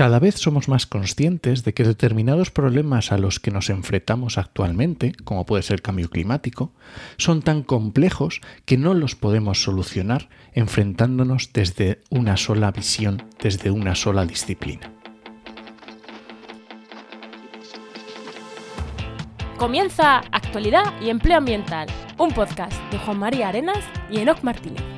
Cada vez somos más conscientes de que determinados problemas a los que nos enfrentamos actualmente, como puede ser el cambio climático, son tan complejos que no los podemos solucionar enfrentándonos desde una sola visión, desde una sola disciplina. Comienza Actualidad y Empleo Ambiental, un podcast de Juan María Arenas y Enoc Martínez.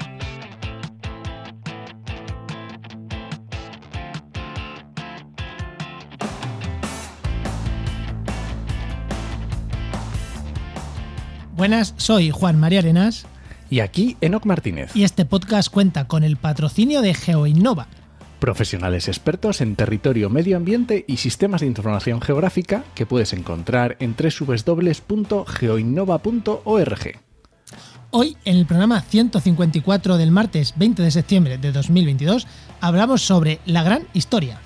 Buenas, soy Juan María Arenas. Y aquí Enoc Martínez. Y este podcast cuenta con el patrocinio de GeoInnova. Profesionales expertos en territorio, medio ambiente y sistemas de información geográfica que puedes encontrar en www.geoinnova.org. Hoy, en el programa 154 del martes 20 de septiembre de 2022, hablamos sobre la gran historia.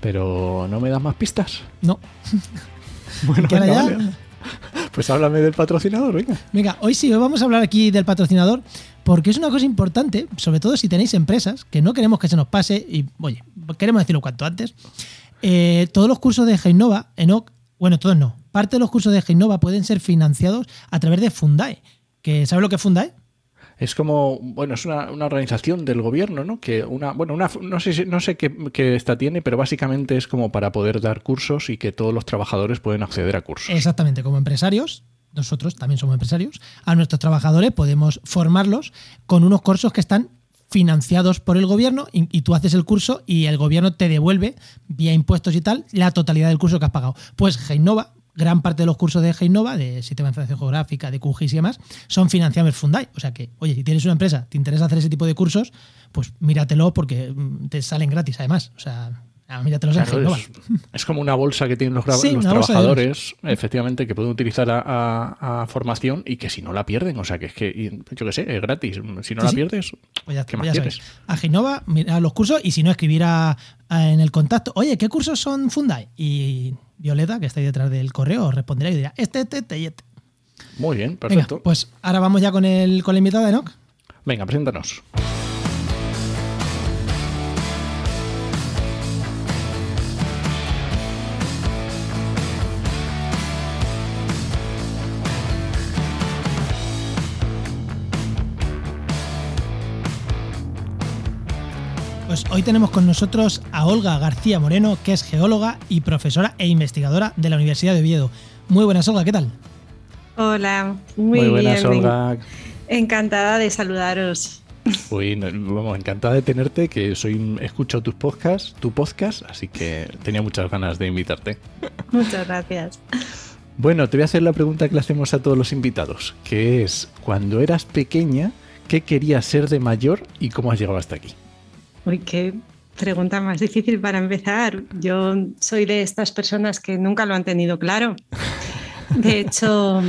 Pero no me das más pistas. No. Bueno, venga, vale. Pues háblame del patrocinador, venga. Venga, hoy sí, hoy vamos a hablar aquí del patrocinador porque es una cosa importante, sobre todo si tenéis empresas, que no queremos que se nos pase y, oye, queremos decirlo cuanto antes. Eh, todos los cursos de Geinova, Enoch, bueno, todos no, parte de los cursos de Geinova pueden ser financiados a través de Fundae. ¿Sabes lo que es Fundae? Es como, bueno, es una, una organización del gobierno, ¿no? Que una, bueno, una, no sé, no sé qué, qué tiene, pero básicamente es como para poder dar cursos y que todos los trabajadores pueden acceder a cursos. Exactamente, como empresarios, nosotros también somos empresarios, a nuestros trabajadores podemos formarlos con unos cursos que están financiados por el gobierno y, tú haces el curso y el gobierno te devuelve vía impuestos y tal la totalidad del curso que has pagado. Pues Geinova, gran parte de los cursos de Geinova, de Sistema de Información Geográfica, de QGIS y demás, son financiados Fundae. O sea que, oye, si tienes una empresa, te interesa hacer ese tipo de cursos, pues míratelo porque mm, te salen gratis además. O sea, ah, míratelos en Claro, es, es como una bolsa que tienen los, Sí, trabajadores, efectivamente, que pueden utilizar a, a- a formación y que si no la pierden, o sea, que es que, yo qué sé, es gratis. Si no Sí, la sí. pierdes, Pues ya, ¿qué pues más ya quieres? A Genova, mira los cursos y si no, escribir a- a- en el contacto, oye, ¿qué cursos son Fundae? Y Violeta, que está ahí detrás del correo, os responderá y dirá, este, este, este y este. Muy bien, Venga, perfecto. pues ahora vamos ya con el, con la invitada de Enoch. Venga, preséntanos. Hoy tenemos con nosotros a Olga García Moreno, que es geóloga y profesora e investigadora de la Universidad de Oviedo. Muy buenas, Olga, ¿qué tal? Hola, muy, Muy buenas, bien. Olga. Encantada de saludaros. Uy, no, vamos, encantada de tenerte, que soy escucho tus podcasts, tu podcast, así que tenía muchas ganas de invitarte. Muchas gracias. Bueno, te voy a hacer la pregunta que le hacemos a todos los invitados, que es, cuando eras pequeña, ¿qué querías ser de mayor y cómo has llegado hasta aquí? Uy, qué pregunta más difícil para empezar. Yo soy de estas personas que nunca lo han tenido claro. De hecho,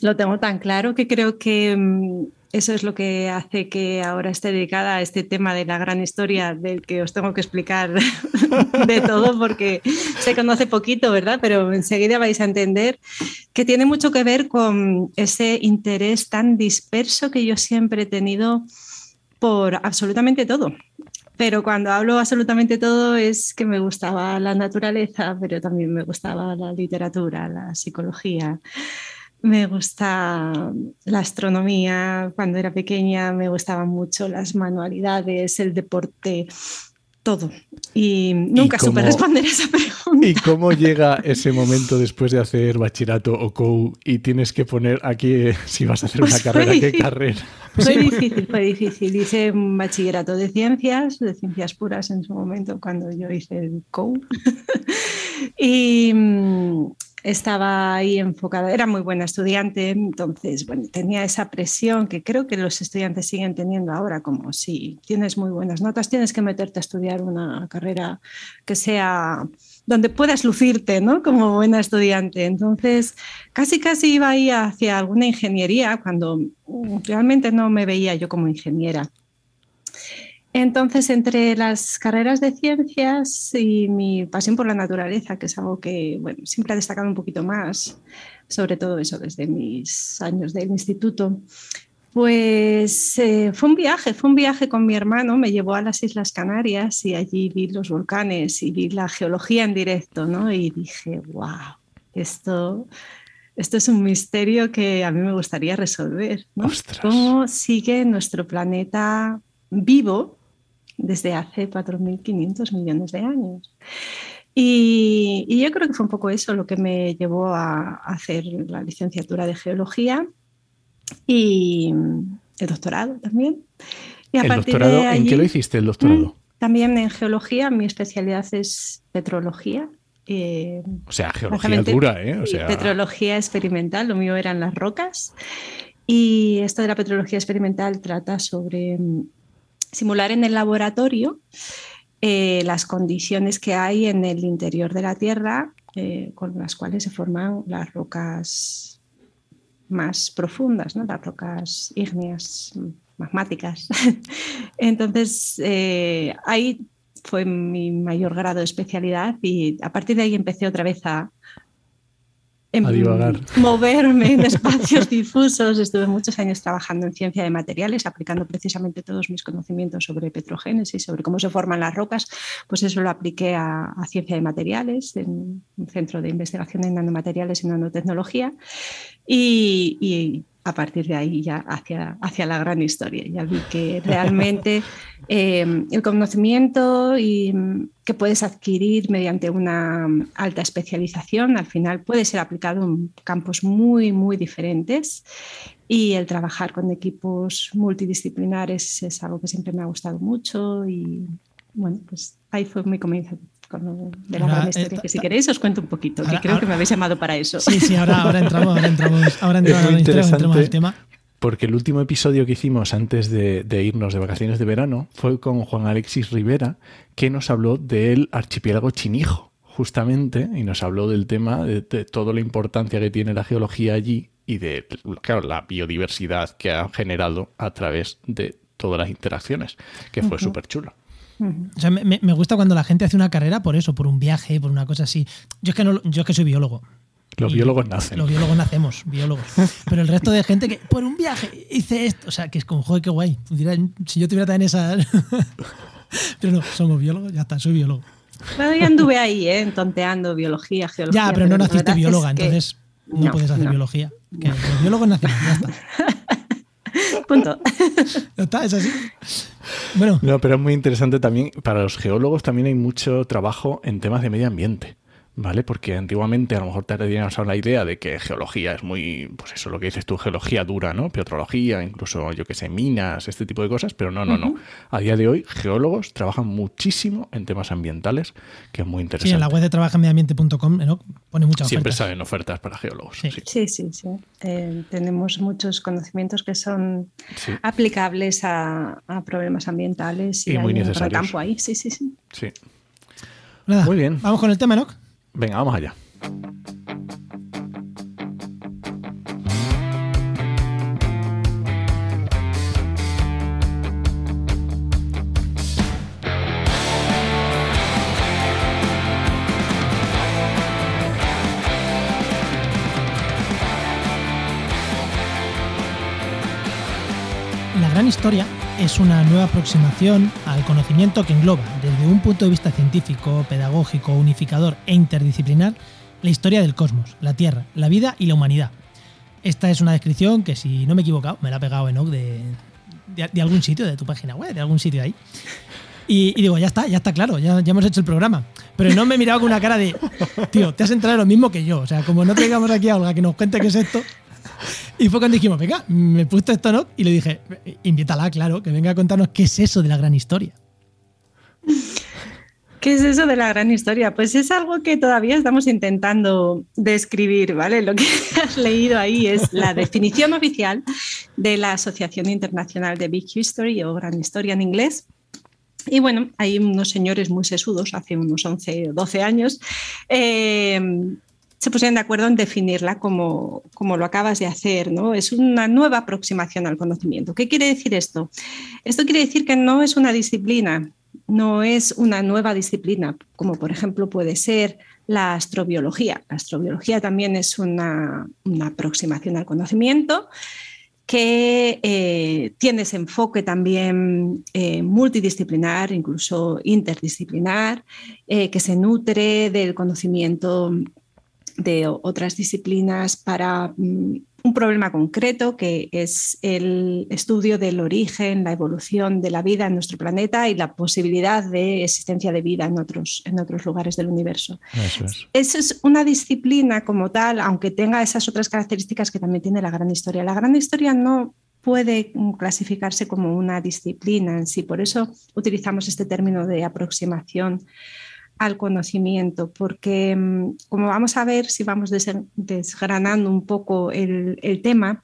lo tengo tan claro que creo que mm, eso es lo que hace que ahora esté dedicada a este tema de la gran historia del que os tengo que explicar de todo porque se conoce poquito, ¿verdad? Pero enseguida vais a entender que tiene mucho que ver con ese interés tan disperso que yo siempre he tenido por absolutamente todo. Pero cuando hablo absolutamente todo es que me gustaba la naturaleza, pero también me gustaba la literatura, la psicología, me gusta la astronomía. Cuando era pequeña me gustaban mucho las manualidades, el deporte, todo. Y nunca supe cómo- responder esa pregunta. ¿Y cómo llega ese momento después de hacer bachillerato o COU y tienes que poner aquí eh, si vas a hacer una Pues carrera, qué carrera? Fue difícil, fue difícil. Hice un bachillerato de ciencias, de ciencias puras en su momento, cuando yo hice el COU. y estaba ahí enfocada, era muy buena estudiante, entonces, bueno, tenía esa presión que creo que los estudiantes siguen teniendo ahora, como si tienes muy buenas notas, tienes que meterte a estudiar una carrera que sea donde puedas lucirte, ¿no? Como buena estudiante. Entonces, casi casi iba ahí hacia alguna ingeniería cuando realmente no me veía yo como ingeniera. Entonces, entre las carreras de ciencias y mi pasión por la naturaleza, que es algo que bueno, siempre ha destacado un poquito más, sobre todo eso desde mis años del instituto, Pues eh, fue un viaje, fue un viaje con mi hermano, me llevó a las Islas Canarias y allí vi los volcanes y vi la geología en directo, ¿no? Y dije, wow, esto, esto es un misterio que a mí me gustaría resolver, ¿no? ¿Cómo sigue nuestro planeta vivo desde hace 4.500 millones de años? Y, y, yo creo que fue un poco eso lo que me llevó a hacer la licenciatura de geología y el doctorado también. Y ¿El doctorado en qué lo hiciste el doctorado? Mm, también en geología, mi especialidad es petrología. Eh, o sea, geología dura, ¿eh? O sea... Petrología experimental, lo mío eran las rocas. Y esto de la petrología experimental trata sobre mm, simular en el laboratorio eh, las condiciones que hay en el interior de la Tierra eh, con las cuales se forman las rocas más profundas, ¿no? las rocas ígneas magmáticas. Entonces, eh, ahí fue mi mayor grado de especialidad y a partir de ahí empecé otra vez a, moverme en espacios difusos. Estuve muchos años trabajando en ciencia de materiales, aplicando precisamente todos mis conocimientos sobre petrogénesis, sobre cómo se forman las rocas. Pues eso lo apliqué a, ciencia de materiales, en un centro de investigación en nanomateriales y nanotecnología. y a partir de ahí ya hacia, hacia la gran historia. Ya vi que realmente eh, el conocimiento y, mm, que puedes adquirir mediante una alta especialización al final puede ser aplicado en campos muy, muy diferentes y el trabajar con equipos multidisciplinares es algo que siempre me ha gustado mucho y bueno, pues ahí fue mi comienzo de la gran historia, que si queréis os cuento un poquito, que creo que me habéis llamado para eso. Sí, sí, ahora, ahora entramos, ahora entramos, ahora entramos, al tema. Porque el último episodio que hicimos antes de, irnos de vacaciones de verano fue con Juan Alexis Rivera, que nos habló del archipiélago chinijo, justamente, y nos habló del tema de, toda la importancia que tiene la geología allí y de claro, la biodiversidad que ha generado a través de todas las interacciones, que fue súper chulo me, gusta cuando la gente hace una carrera por eso, por un viaje, por una cosa así. Yo es que, no, yo es que soy biólogo. Los biólogos nacen. Los biólogos nacemos, biólogos. Pero el resto de gente que por un viaje hice esto, o sea, que es como, joder, qué guay. Si yo tuviera también esa... Pero no, somos biólogos, ya está, soy biólogo. Bueno, yo anduve ahí, ¿eh? tonteando biología, geología. Ya, pero no naciste bióloga, entonces no, puedes hacer biología. los biólogos nacen, ya está. Punto. está, es así. Bueno. No, pero es muy interesante también. Para los geólogos también hay mucho trabajo en temas de medio ambiente. ¿Vale? Porque antiguamente a lo mejor te teníamos la idea de que geología es muy, pues eso lo que dices tú, geología dura, ¿no? Petrología, incluso yo que sé, minas, este tipo de cosas, pero no, no, no. A día de hoy, geólogos trabajan muchísimo en temas ambientales, que es muy interesante. Sí, en la web de trabajaenmediambiente.com ¿no? pone muchas Siempre salen ofertas para geólogos. Sí, sí, sí. Eh, tenemos muchos conocimientos que son aplicables a, problemas ambientales y, muy necesarios. campo ahí. Sí, sí, sí. Sí. muy bien. Vamos con el tema, ¿no? Venga, vamos allá. La gran historia es una nueva aproximación al conocimiento que engloba, desde un punto de vista científico, pedagógico, unificador e interdisciplinar, la historia del cosmos, la Tierra, la vida y la humanidad. Esta es una descripción que, si no me he equivocado, me la ha pegado Enoch de, de, algún sitio, de tu página web, de algún sitio ahí. Y, digo, ya está, ya está claro, ya, hemos hecho el programa. Pero no me he mirado con una cara de, tío, te has entrado en lo mismo que yo. O sea, como no traigamos aquí a Olga que nos cuente qué es esto, y fue cuando dijimos, venga, me he puesto esto, ¿no? Y le dije, invítala, claro, que venga a contarnos qué es eso de la gran historia. ¿Qué es eso de la gran historia? Pues es algo que todavía estamos intentando describir, ¿vale? Lo que has leído ahí es la definición oficial de la Asociación Internacional de Big History o Gran Historia en inglés. Y bueno, hay unos señores muy sesudos, hace unos 11 o 12 años, eh, se pusieron de acuerdo en definirla como, como lo acabas de hacer. ¿no? Es una nueva aproximación al conocimiento. ¿Qué quiere decir esto? Esto quiere decir que no es una disciplina, no es una nueva disciplina, como por ejemplo puede ser la astrobiología. La astrobiología también es una, una aproximación al conocimiento, que eh, tiene ese enfoque también eh, multidisciplinar, incluso interdisciplinar, eh, que se nutre del conocimiento de otras disciplinas para mm, un problema concreto que es el estudio del origen, la evolución de la vida en nuestro planeta y la posibilidad de existencia de vida en otros, en otros lugares del universo. Eso es. Esa es una disciplina como tal, aunque tenga esas otras características que también tiene la gran historia. La gran historia no puede clasificarse como una disciplina en sí, por eso utilizamos este término de aproximación al conocimiento, porque mm, como vamos a ver si vamos desgranando un poco el, tema,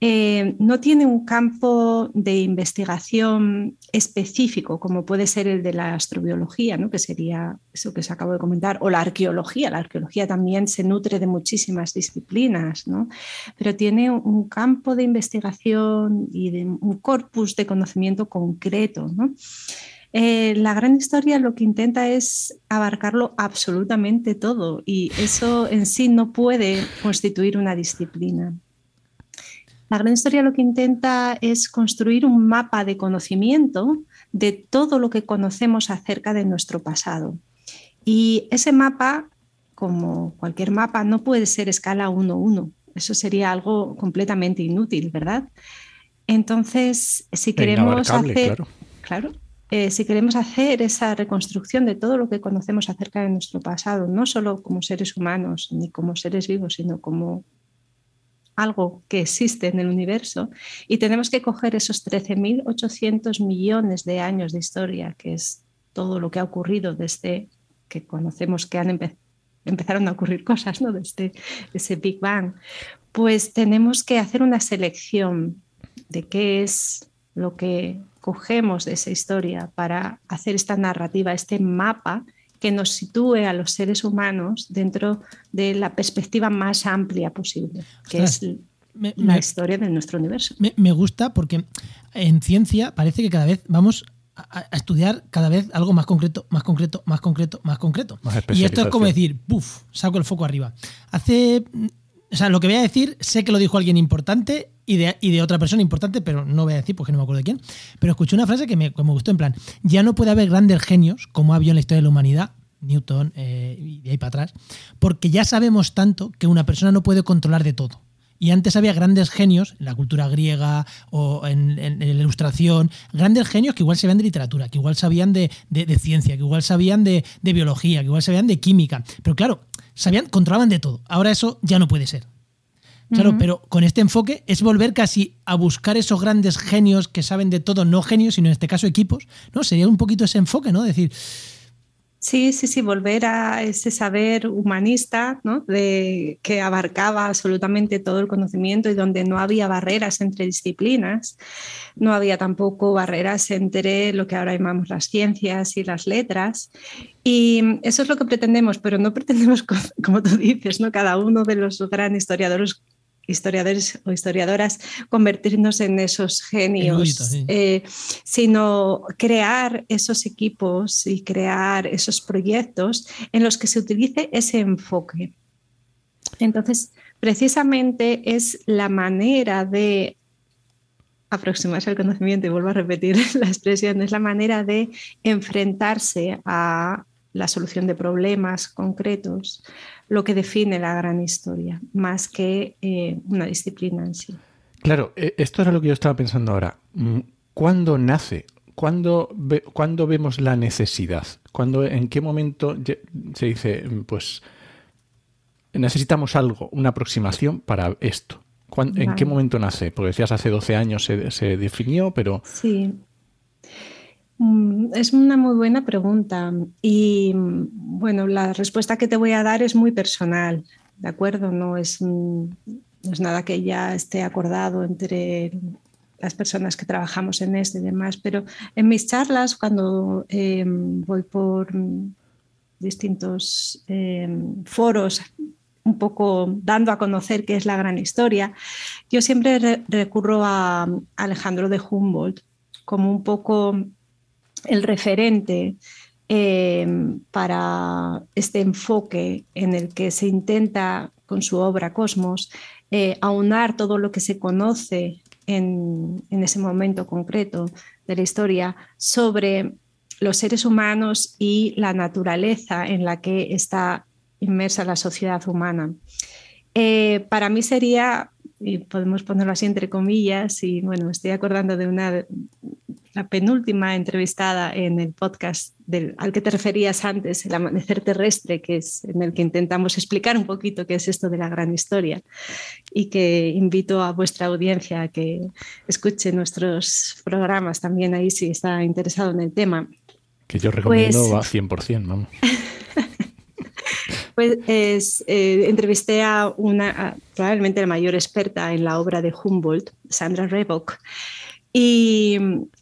eh, no tiene un campo de investigación específico, como puede ser el de la astrobiología, ¿no? que sería eso que se acabo de comentar, o la arqueología. La arqueología también se nutre de muchísimas disciplinas, ¿no? pero tiene un campo de investigación y de un corpus de conocimiento concreto. ¿no? Eh, la gran historia lo que intenta es abarcarlo absolutamente todo y eso en sí no puede constituir una disciplina. La gran historia lo que intenta es construir un mapa de conocimiento de todo lo que conocemos acerca de nuestro pasado. Y ese mapa, como cualquier mapa, no puede ser escala 1-1. Eso sería algo completamente inútil, ¿verdad? Entonces, si queremos hacer... claro eh, si queremos hacer esa reconstrucción de todo lo que conocemos acerca de nuestro pasado, no solo como seres humanos ni como seres vivos, sino como algo que existe en el universo, y tenemos que coger esos 13.800 millones de años de historia, que es todo lo que ha ocurrido desde que conocemos que han empezaron a ocurrir cosas, ¿no? desde ese Big Bang, pues tenemos que hacer una selección de qué es lo que cogemos de esa historia para hacer esta narrativa, este mapa que nos sitúe a los seres humanos dentro de la perspectiva más amplia posible, que es la historia de nuestro universo. Me, gusta porque en ciencia parece que cada vez vamos a, estudiar cada vez algo más concreto, más concreto, más concreto, más concreto. y esto es como decir, ¡puf! Saco el foco arriba. Hace o sea, lo que voy a decir, sé que lo dijo alguien importante y de, otra persona importante, pero no voy a decir porque no me acuerdo de quién. Pero escuché una frase que me, gustó en plan, ya no puede haber grandes genios como ha habido en la historia de la humanidad, Newton eh, y de ahí para atrás, porque ya sabemos tanto que una persona no puede controlar de todo. Y antes había grandes genios en la cultura griega o en, la ilustración, grandes genios que igual sabían de literatura, que igual sabían de, ciencia, que igual sabían de, de, biología, que igual sabían de química. Pero claro, sabían, controlaban de todo. Ahora eso ya no puede ser. Claro, pero con este enfoque es volver casi a buscar esos grandes genios que saben de todo, no genios, sino en este caso equipos, ¿no? Sería un poquito ese enfoque, ¿no? Decir, Sí, sí, sí, volver a ese saber humanista ¿no? de, que abarcaba absolutamente todo el conocimiento y donde no había barreras entre disciplinas, no había tampoco barreras entre lo que ahora llamamos las ciencias y las letras. Y eso es lo que pretendemos, pero no pretendemos, como tú dices, ¿no? cada uno de los grandes historiadores historiadores o historiadoras convertirnos en esos genios, eh, sino crear esos equipos y crear esos proyectos en los que se utilice ese enfoque. Entonces, precisamente es la manera de aproximarse al conocimiento, y vuelvo a repetir la expresión, es la manera de enfrentarse a la solución de problemas concretos, lo que define la gran historia, más que eh, una disciplina en sí. Claro, e, esto era lo que yo estaba pensando ahora. Mm, ¿Cuándo nace? ¿Cuándo, vemos la necesidad? ¿Cuándo, ¿En qué momento se dice, mm, pues necesitamos algo, una aproximación para esto? ¿En qué momento nace? Porque decías hace 12 años se, se definió, pero... Sí, es una muy buena pregunta y mm, bueno, la respuesta que te voy a dar es muy personal, ¿de acuerdo? No es, es nada que ya esté acordado entre las personas que trabajamos en esto y demás, pero en mis charlas, cuando em, voy por distintos em, foros, un poco dando a conocer qué es la gran historia, yo siempre recurro a Alejandro de Humboldt como un poco el referente eh, para este enfoque en el que se intenta con su obra Cosmos eh, aunar todo lo que se conoce en, ese momento concreto de la historia sobre los seres humanos y la naturaleza en la que está inmersa la sociedad humana. Eh, para mí sería, y podemos ponerlo así entre comillas, y bueno, estoy acordando de una la penúltima entrevistada en el podcast del, al que te referías antes, El Amanecer Terrestre, que es en el que intentamos explicar un poquito qué es esto de la gran historia y que invito a vuestra audiencia a que escuche nuestros programas también ahí si está interesado en el tema. Que yo recomiendo pues, 100%, vamos. Pues eh, entrevisté a una, probablemente la mayor experta en la obra de Humboldt, Sandra Rebock, y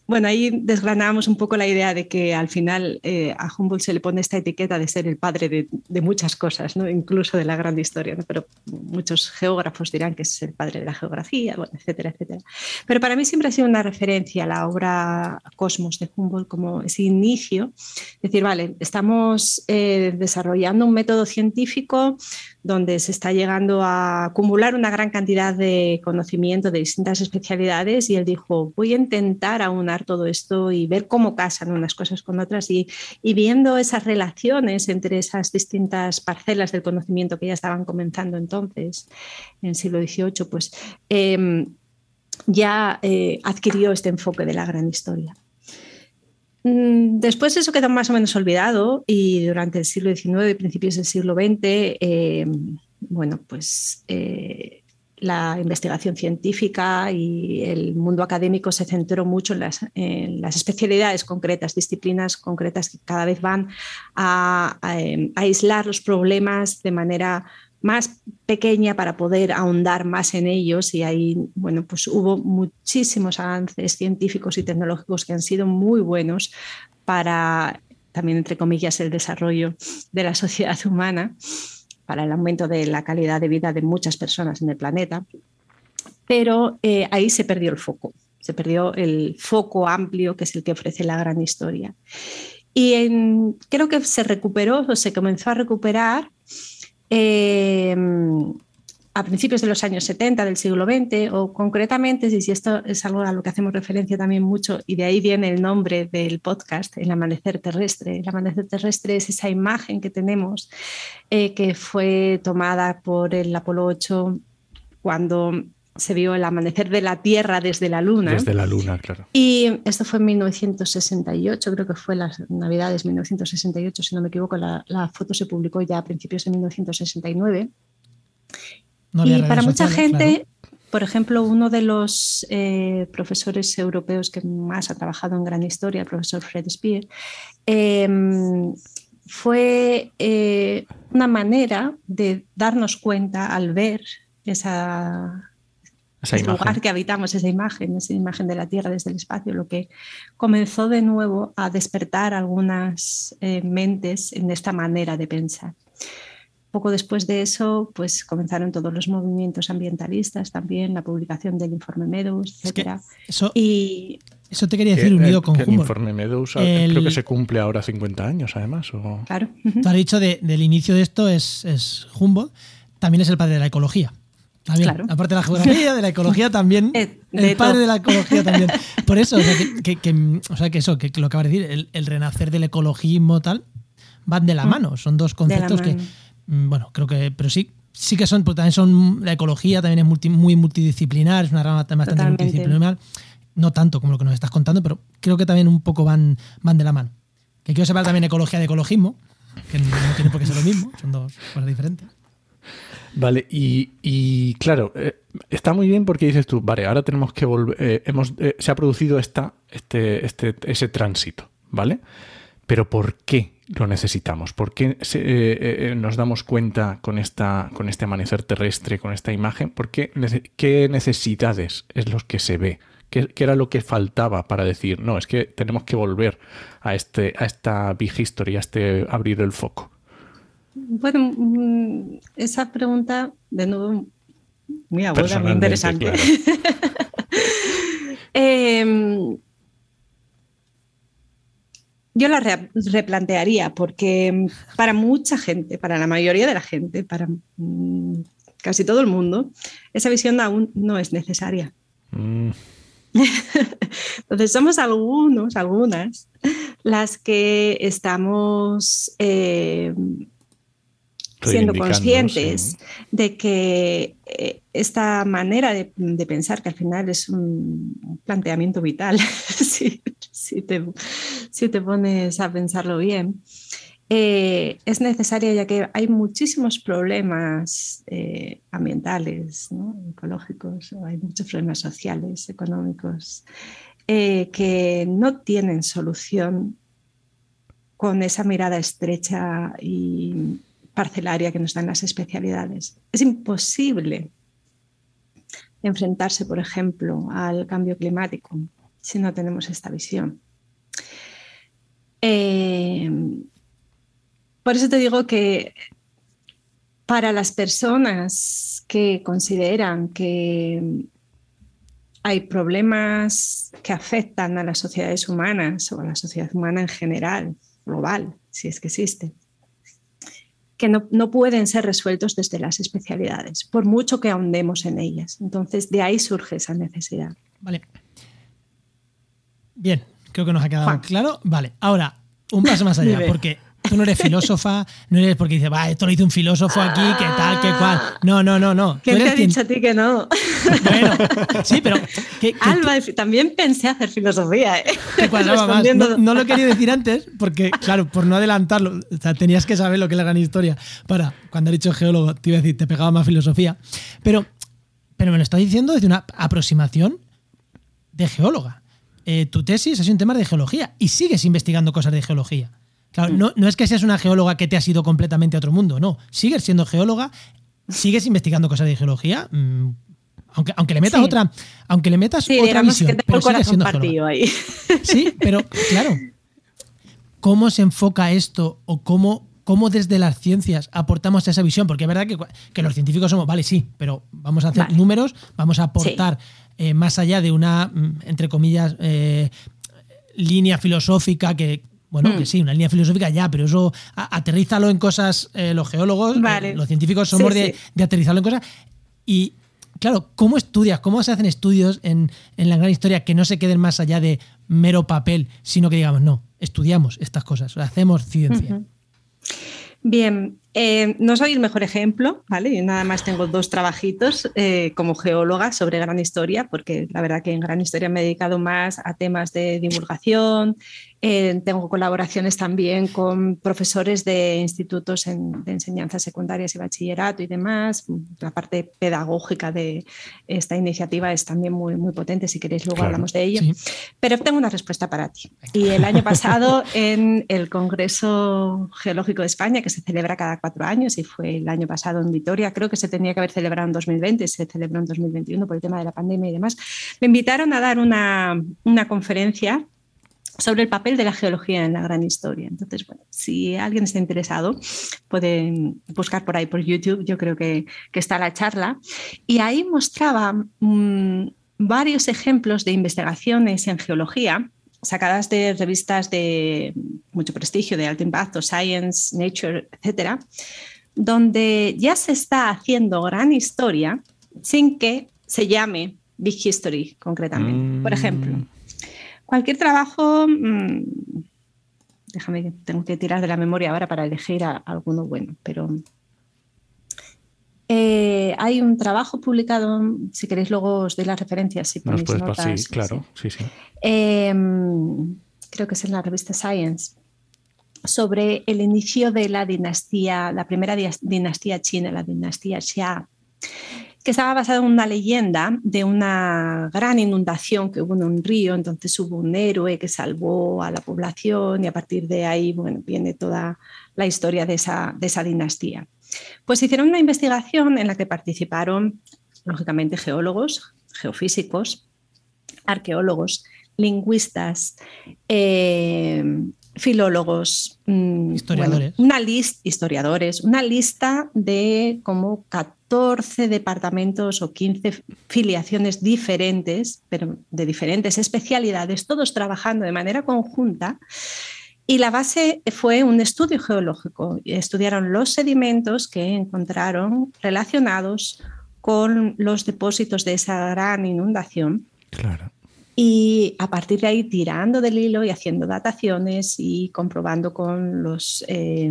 bueno, ahí desgranamos un poco la idea de que al final eh, a Humboldt se le pone esta etiqueta de ser el padre de, muchas cosas, ¿no? incluso de la gran historia, pero muchos geógrafos dirán que es el padre de la geografía, etcétera, etcétera. Pero para mí siempre ha sido una referencia a la obra Cosmos de Humboldt como ese inicio, decir, vale, estamos eh, desarrollando un método científico donde se está llegando a acumular una gran cantidad de conocimiento de distintas especialidades y él dijo, voy a intentar todo esto y ver cómo casan unas cosas con otras y, viendo esas relaciones entre esas distintas parcelas del conocimiento que ya estaban comenzando entonces, en el siglo XVIII, pues em, ya eh, adquirió este enfoque de la gran historia. Mm, después eso quedó más o menos olvidado y durante el siglo XIX y principios del siglo XX, eh, bueno, pues eh, la investigación científica y el mundo académico se centró mucho en las, especialidades concretas, disciplinas concretas que cada vez van a aislar los problemas de manera más pequeña para poder ahondar más en ellos. Y ahí, bueno, pues hubo muchísimos avances científicos y tecnológicos que han sido muy buenos para, también entre comillas, el desarrollo de la sociedad humana, para el aumento de la calidad de vida de muchas personas en el planeta. Pero eh, ahí se perdió el foco, se perdió el foco amplio que es el que ofrece la gran historia. Y creo que se recuperó o se comenzó a recuperar eh, a principios de los años 70 del siglo XX, o concretamente, si esto es algo a lo que hacemos referencia también mucho, y de ahí viene el nombre del podcast, El Amanecer Terrestre. El Amanecer Terrestre es esa imagen que tenemos eh, que fue tomada por el Apolo 8 cuando se vio el amanecer de la Tierra desde la Luna. Desde la Luna, claro. Y esto fue en 1968, creo que fue las Navidades 1968, si no me equivoco, la, foto se publicó ya a principios de 1969. Y para mucha gente, por ejemplo, uno de los eh, profesores europeos que más ha trabajado en gran historia, el profesor Fred Speer, em, fue eh, una manera de darnos cuenta al ver esa ese lugar que habitamos, esa imagen, esa imagen de la Tierra desde el espacio, lo que comenzó de nuevo a despertar algunas eh, mentes en esta manera de pensar. Poco después de eso, pues comenzaron todos los movimientos ambientalistas, también la publicación del informe Meadows, etc. eso, y eso te quería decir unido con El informe Meadows creo que se cumple ahora 50 años, además. Claro. Tú has dicho del inicio de esto es, es Humboldt, también es el padre de la ecología. También, aparte de la geografía, de la ecología también. el padre de la ecología también. Por eso, o sea, que, o sea, que eso, que lo que acabas de decir, el, renacer del ecologismo tal, van de la mm. mano. Son dos conceptos que, bueno, creo que, pero sí, sí que son, porque también son, la ecología también es muy multidisciplinar, es una rama bastante multidisciplinar. No tanto como lo que nos estás contando, pero creo que también un poco van, van de la mano. Que quiero separar también ecología de ecologismo, que no tiene por qué ser lo mismo, son dos cosas diferentes. Vale, y, claro, eh, está muy bien porque dices tú, vale, ahora tenemos que volver, eh, hemos, eh, se ha producido esta, este, este, ese tránsito, ¿vale? Pero ¿por qué lo necesitamos? ¿Por qué nos damos cuenta con, esta, con este amanecer terrestre, con esta imagen? ¿Por qué, qué necesidades es lo que se ve? ¿Qué, era lo que faltaba para decir, no, es que tenemos que volver a, este, a esta big history, a este abrir el foco? Bueno, mm, esa pregunta, de nuevo, muy aguda, muy interesante. Em, yo la replantearía porque para mucha gente, para la mayoría de la gente, para mm, casi todo el mundo, esa visión aún no es necesaria. Mm. Entonces somos algunos, algunas, las que estamos eh, siendo conscientes de que eh, esta manera de, pensar, que al final es un planteamiento vital, si, te, si, te, pones a pensarlo bien, eh, es necesaria ya que hay muchísimos problemas eh, ambientales, ecológicos, hay muchos problemas sociales, económicos, que no tienen solución con esa mirada estrecha y parcelaria que nos dan las especialidades. Es imposible enfrentarse, por ejemplo, al cambio climático si no tenemos esta visión. Eh, por eso te digo que para las personas que consideran que hay problemas que afectan a las sociedades humanas o a la sociedad humana en general, global, si es que existe, que no, pueden ser resueltos desde las especialidades, por mucho que ahondemos en ellas. Entonces, de ahí surge esa necesidad. Vale. Bien, creo que nos ha quedado claro. Vale, ahora, un paso más allá, porque Tú no eres filósofa, no eres porque dices, va, esto lo hizo un filósofo aquí, qué tal, qué cual. No, no, no, no. ¿Quién te ha dicho a ti que no? Bueno, sí, pero. Alba, también pensé hacer filosofía, ¿eh? más. No, lo quería decir antes, porque, claro, por no adelantarlo, o sea, tenías que saber lo que es la gran historia. Para, cuando he dicho geólogo, te iba a decir, te pegaba más filosofía. Pero, pero me lo estás diciendo desde una aproximación de geóloga. Eh, tu tesis es un tema de geología y sigues investigando cosas de geología. Claro, no, no, es que seas una geóloga que te has ido completamente a otro mundo, no. Sigues siendo geóloga, sigues investigando cosas de geología. Mm, aunque, aunque le metas otra, aunque le metas otra visión, pero sigues siendo geóloga. Ahí. Sí, pero claro, ¿cómo se enfoca esto o cómo, cómo desde las ciencias aportamos esa visión? Porque es verdad que, los científicos somos, vale, sí, pero vamos a hacer números, vamos a aportar eh, más allá de una, mm, entre comillas, eh, línea filosófica que, bueno, que hmm. sí, una línea filosófica ya, pero eso aterrízalo en cosas, eh, los geólogos, eh, los científicos somos de, aterrizarlo en cosas. Y claro, ¿cómo estudias? ¿Cómo se hacen estudios en, la gran historia que no se queden más allá de mero papel, sino que digamos, no, estudiamos estas cosas, hacemos ciencia? Bien, eh, no soy el mejor ejemplo, ¿vale? Yo nada más tengo dos trabajitos como geóloga sobre gran historia, porque la verdad que en gran historia me he dedicado más a temas de divulgación, eh, tengo colaboraciones también con profesores de institutos de enseñanza secundarias y bachillerato y demás. La parte pedagógica de esta iniciativa es también muy, muy potente, si queréis luego hablamos de ello. Pero tengo una respuesta para ti. Y el año pasado en el Congreso Geológico de España, que se celebra cada cuatro años y fue el año pasado en Vitoria, creo que se tenía que haber celebrado en 2020, se celebró en 2021 por el tema de la pandemia y demás, me invitaron a dar una, una conferencia sobre el papel de la geología en la gran historia. Entonces, bueno, si alguien está interesado, puede buscar por ahí por YouTube, yo creo que, está la charla. Y ahí mostraba mm, varios ejemplos de investigaciones en geología sacadas de revistas de mucho prestigio, de alto impacto, Science, Nature, etcétera, donde ya se está haciendo gran historia sin que se llame Big History concretamente. Por ejemplo, mm. Cualquier trabajo, mm, déjame que tengo que tirar de la memoria ahora para elegir a, alguno bueno, pero eh, hay un trabajo publicado, si queréis luego os doy las referencias, si ponéis notas. Sí, claro, sí, sí. Em, creo que es en la revista Science, sobre el inicio de la dinastía, la primera dinastía china, la dinastía Xia que estaba basado en una leyenda de una gran inundación que hubo en un río, entonces hubo un héroe que salvó a la población y a partir de ahí bueno, viene toda la historia de esa, de esa dinastía. Pues hicieron una investigación en la que participaron, lógicamente, geólogos, geofísicos, arqueólogos, lingüistas, eh, filólogos, mm, historiadores. una lista, historiadores, una lista de como 14 departamentos o 15 filiaciones diferentes, pero de diferentes especialidades, todos trabajando de manera conjunta Y la base fue un estudio geológico. Estudiaron los sedimentos que encontraron relacionados con los depósitos de esa gran inundación. Claro. Y a partir de ahí, tirando del hilo y haciendo dataciones y comprobando con los, eh,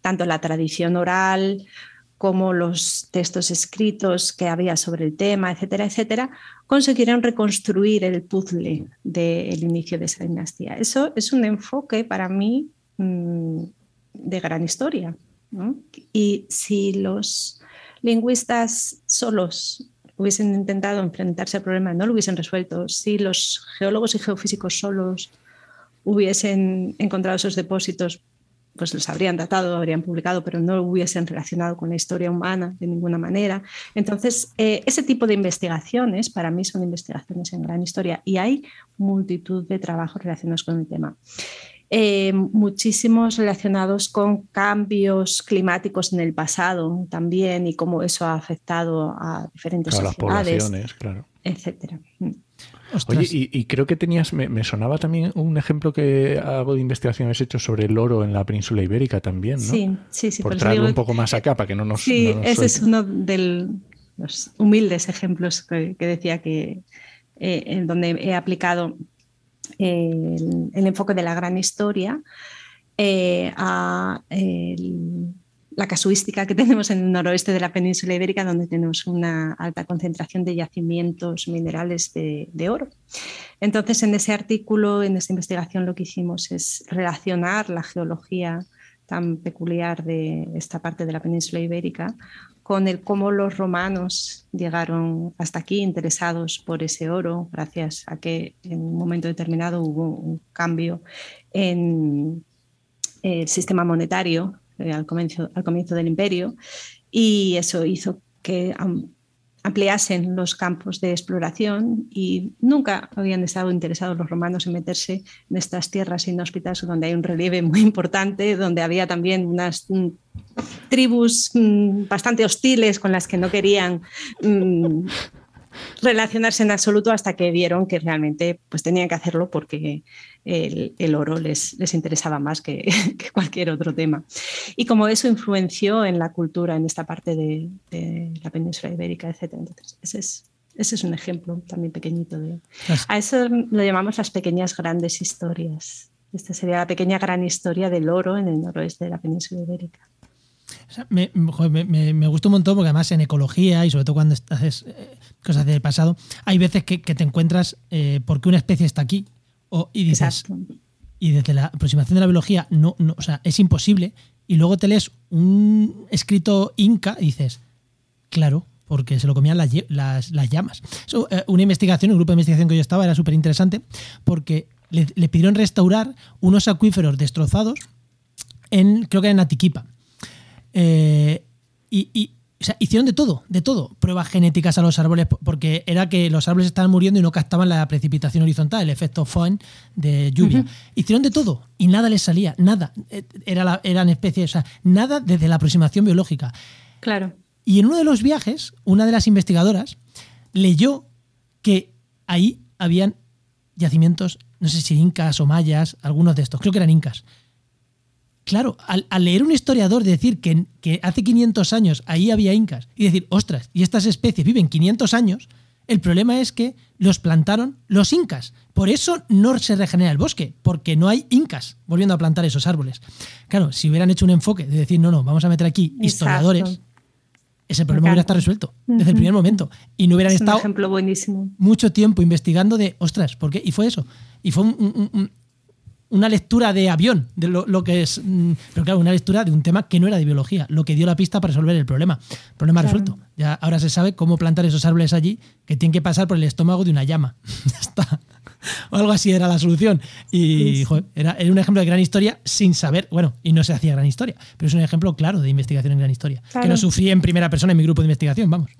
tanto la tradición oral como los textos escritos que había sobre el tema, etcétera, etcétera, consiguieron reconstruir el puzzle del inicio de esa dinastía. Eso es un enfoque para mí mm, de gran historia. Y si los lingüistas solos hubiesen intentado enfrentarse al problema, no lo hubiesen resuelto, si los geólogos y geofísicos solos hubiesen encontrado esos depósitos, pues los habrían datado, habrían publicado, pero no lo hubiesen relacionado con la historia humana de ninguna manera. Entonces, eh, ese tipo de investigaciones para mí son investigaciones en gran historia y hay multitud de trabajos relacionados con el tema. Eh, muchísimos relacionados con cambios climáticos en el pasado también y cómo eso ha afectado a diferentes sociedades, claro. etcétera. Oye, y, creo que tenías, me, sonaba también un ejemplo que algo de investigación has hecho sobre el oro en la península ibérica también, ¿no? Sí, sí, sí. Por, traerlo un poco más acá para que no nos. Sí, ese es uno de los humildes ejemplos que, decía que eh, en donde he aplicado el, enfoque de la gran historia eh, a la casuística que tenemos en el noroeste de la península ibérica, donde tenemos una alta concentración de yacimientos minerales de, oro. Entonces, en ese artículo, en esta investigación, lo que hicimos es relacionar la geología tan peculiar de esta parte de la península ibérica con el cómo los romanos llegaron hasta aquí interesados por ese oro, gracias a que en un momento determinado hubo un cambio en el sistema monetario al, comienzo, al comienzo del imperio y eso hizo que ampliasen los campos de exploración y nunca habían estado interesados los romanos en meterse en estas tierras inhóspitas donde hay un relieve muy importante, donde había también unas mm, tribus mm, bastante hostiles con las que no querían mm, relacionarse en absoluto hasta que vieron que realmente pues, tenían que hacerlo porque el, oro les, les, interesaba más que, cualquier otro tema. Y como eso influenció en la cultura en esta parte de, la península ibérica, etc. Entonces, ese es, ese es un ejemplo también pequeñito de... A eso lo llamamos las pequeñas grandes historias. Esta sería la pequeña gran historia del oro en el noroeste de la península ibérica. Me, me, me, gusta un montón porque además en ecología y sobre todo cuando haces eh, cosas del pasado, hay veces que, te encuentras eh, porque una especie está aquí y dices, y desde la aproximación de la biología no, no, o sea, es imposible y luego te lees un escrito inca y dices, claro, porque se lo comían las, llamas. Eh, una investigación, un grupo de investigación que yo estaba era súper interesante porque le, pidieron restaurar unos acuíferos destrozados en, creo que en Atiquipa. Eh, y, o sea, hicieron de todo, de todo. Pruebas genéticas a los árboles, porque era que los árboles estaban muriendo y no captaban la precipitación horizontal, el efecto Foehn de lluvia. Hicieron de todo y nada les salía, nada. Eh, era la, eran especies, o sea, nada desde la aproximación biológica. Claro. Y en uno de los viajes, una de las investigadoras leyó que ahí habían yacimientos, no sé si incas o mayas, algunos de estos, creo que eran incas Claro, al, leer un historiador decir que, hace 500 años ahí había incas y decir, ostras, y estas especies viven 500 años, el problema es que los plantaron los incas. Por eso no se regenera el bosque, porque no hay incas volviendo a plantar esos árboles. Claro, si hubieran hecho un enfoque de decir, no, no, vamos a meter aquí historiadores, ese problema hubiera estado resuelto desde el primer momento. Y no hubieran estado mucho tiempo investigando de, ostras, ¿por qué? Y fue eso. Y fue un, una lectura de avión de lo, que es. Mm, pero claro, una lectura de un tema que no era de biología, lo que dio la pista para resolver el problema. Problema resuelto. Ya ahora se sabe cómo plantar esos árboles allí que tienen que pasar por el estómago de una llama. ya está. O algo así era la solución. Y era, un ejemplo de gran historia sin saber, bueno, y no se hacía gran historia, pero es un ejemplo claro de investigación en gran historia. Que lo sufrí en primera persona en mi grupo de investigación, vamos.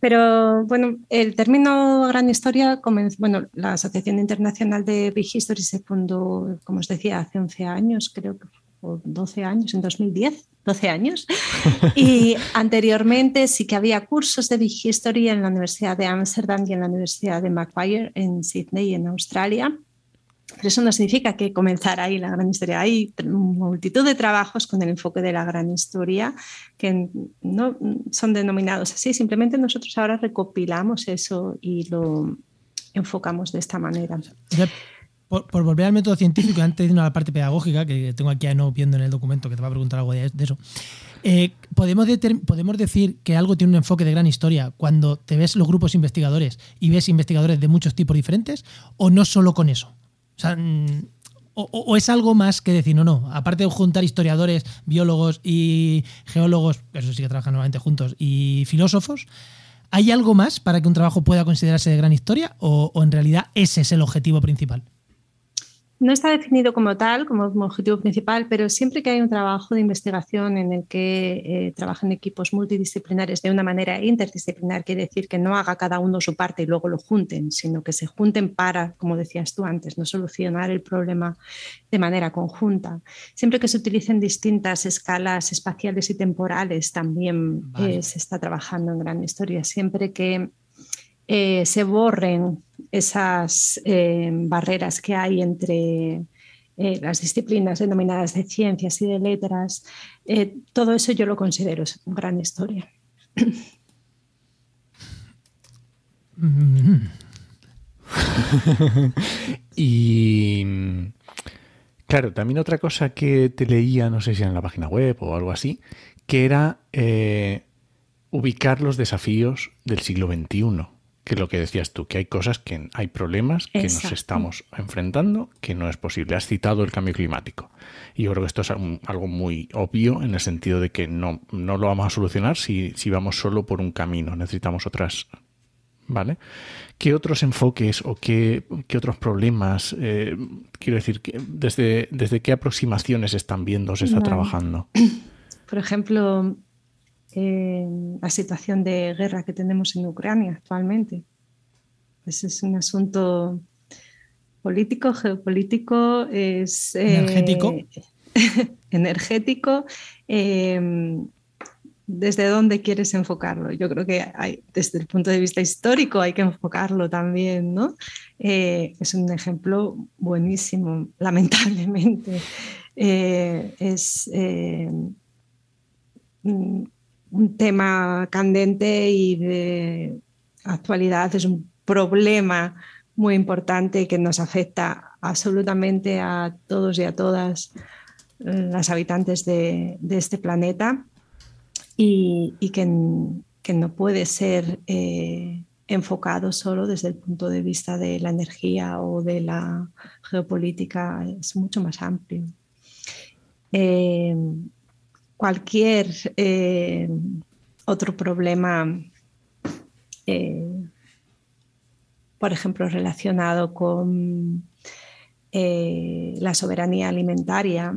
Pero bueno, el término gran historia comenzó, bueno, la Asociación Internacional de Big History se fundó, como os decía, hace 11 años, creo que o 12 años, en 2010, 12 años. Y anteriormente sí que había cursos de Big History en la Universidad de Amsterdam y en la Universidad de Macquarie en Sydney, en Australia. Pero eso no significa que comenzar ahí la gran historia. Hay multitud de trabajos con el enfoque de la gran historia que no son denominados así. Simplemente nosotros ahora recopilamos eso y lo enfocamos de esta manera. Por, volver al método científico, antes de ir a la parte pedagógica, que tengo aquí a no viendo en el documento que te va a preguntar algo de, eso, eh, ¿podemos, ¿podemos decir que algo tiene un enfoque de gran historia cuando te ves los grupos investigadores y ves investigadores de muchos tipos diferentes o no solo con eso? Mm, o, es algo más que decir, no, no, aparte de juntar historiadores, biólogos y geólogos, eso sí que trabajan nuevamente juntos, y filósofos, ¿hay algo más para que un trabajo pueda considerarse de gran historia o en realidad ese es el objetivo principal? No está definido como tal, como objetivo principal, pero siempre que hay un trabajo de investigación en el que eh, trabajan equipos multidisciplinares de una manera interdisciplinar, quiere decir que no haga cada uno su parte y luego lo junten, sino que se junten para, como decías tú antes, no solucionar el problema de manera conjunta. Siempre que se utilicen distintas escalas espaciales y temporales, también eh, se está trabajando en gran historia. Siempre que eh, se borren esas eh, barreras que hay entre eh, las disciplinas denominadas de ciencias y de letras. todo eso yo lo considero una gran historia. y claro, también otra cosa que te leía, no sé si en la página web o algo así, que era ubicar los desafíos del siglo XXI que lo que decías tú, que hay cosas que hay problemas que nos estamos enfrentando que no es posible. Has citado el cambio climático. Y yo creo que esto es algo muy obvio en el sentido de que no, no lo vamos a solucionar si, si vamos solo por un camino. Necesitamos otras. ¿Vale? ¿Qué otros enfoques o qué, qué otros problemas, eh, quiero decir, desde, desde qué aproximaciones están viendo, se está trabajando? Por ejemplo, la situación de guerra que tenemos en Ucrania actualmente. Pues es un asunto político, geopolítico, es energético. Eh, energético. Em, ¿Desde dónde quieres enfocarlo? Yo creo que hay, desde el punto de vista histórico hay que enfocarlo también, ¿no? Eh, es un ejemplo buenísimo, lamentablemente. Eh, es mm, un tema candente y de actualidad, es un problema muy importante que nos afecta absolutamente a todos y a todas eh, las habitantes de, este planeta y, que, no puede ser eh, enfocado solo desde el punto de vista de la energía o de la geopolítica, es mucho más amplio. Eh, cualquier eh, otro problema, eh, por ejemplo, relacionado con eh, la soberanía alimentaria,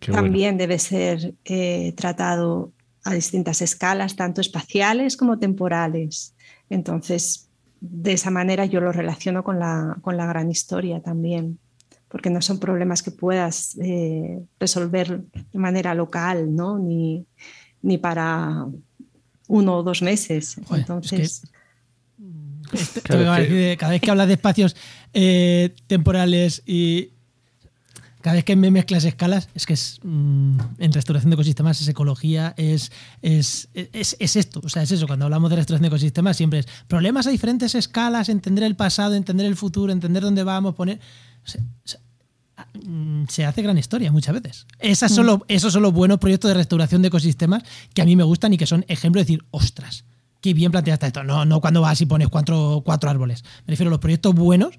también debe ser tratado a distintas escalas, tanto espaciales como temporales. Entonces, de esa manera yo lo relaciono con la, con la gran historia también porque no son problemas que puedas eh, resolver de manera local, ¿no? Ni, ni, para uno o dos meses. Entonces. Este, cada vez que hablas de espacios eh, temporales y cada vez que me mezclas escalas, es que es mm, en restauración de ecosistemas, es ecología, es, es, es, es, esto. O sea, es eso. Cuando hablamos de restauración de ecosistemas, siempre es problemas a diferentes escalas, entender el pasado, entender el futuro, entender dónde vamos, poner. Mm, se hace gran historia muchas veces. Esas son mm. esos son los buenos proyectos de restauración de ecosistemas que a mí me gustan y que son ejemplos de decir, ostras, qué bien planteaste esto. No, no cuando vas y pones cuatro, cuatro árboles. Me refiero a los proyectos buenos,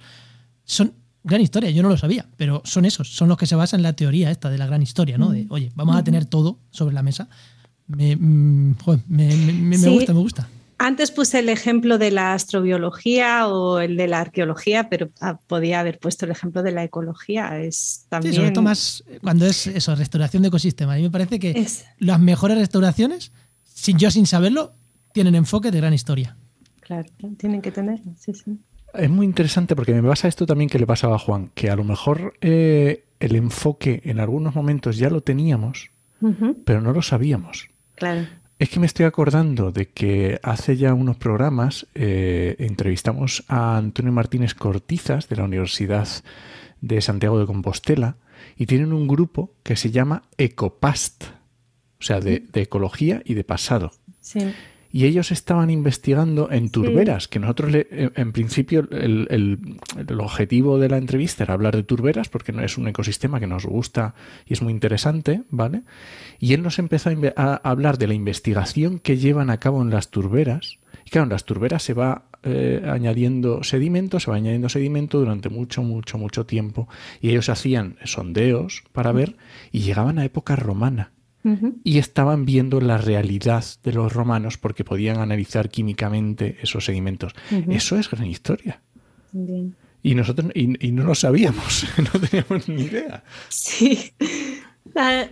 son gran historia, yo no lo sabía, pero son esos, son los que se basan en la teoría esta de la gran historia, ¿no? De, mm. oye, vamos a tener todo sobre la mesa. Me, me, me gusta, me gusta. Antes puse el ejemplo de la astrobiología o el de la arqueología, pero ah, podía haber puesto el ejemplo de la ecología. Es también... Sí, sobre todo más cuando es eso, restauración de ecosistemas. A mí me parece que las mejores restauraciones, sin yo sin saberlo, tienen enfoque de gran historia. Claro, tienen que tener, sí, sí. Es muy interesante porque me pasa esto también que le pasaba a Juan, que a lo mejor eh, el enfoque en algunos momentos ya lo teníamos, pero no lo sabíamos. Claro Es que me estoy acordando de que hace ya unos programas eh, entrevistamos a Antonio Martínez Cortizas de la Universidad de Santiago de Compostela y tienen un grupo que se llama Ecopast, o sea, de, de ecología y de pasado. Sí. Y ellos estaban investigando en turberas, que nosotros, le- eh, en principio, el, el- el objetivo de la entrevista era hablar de turberas, porque no es un ecosistema que nos gusta y es muy interesante, ¿vale? Y él nos empezó a hablar de la investigación que llevan a cabo en las turberas. Y claro, en las turberas se va eh, añadiendo sedimento, se va añadiendo sedimento durante mucho, mucho, mucho tiempo. Y ellos hacían sondeos para ver y llegaban a época romana Y estaban viendo la realidad de los romanos porque podían analizar químicamente esos sedimentos. Eso es gran historia. Bien. Y nosotros y, y no lo sabíamos, no teníamos ni idea. Sí. Ah,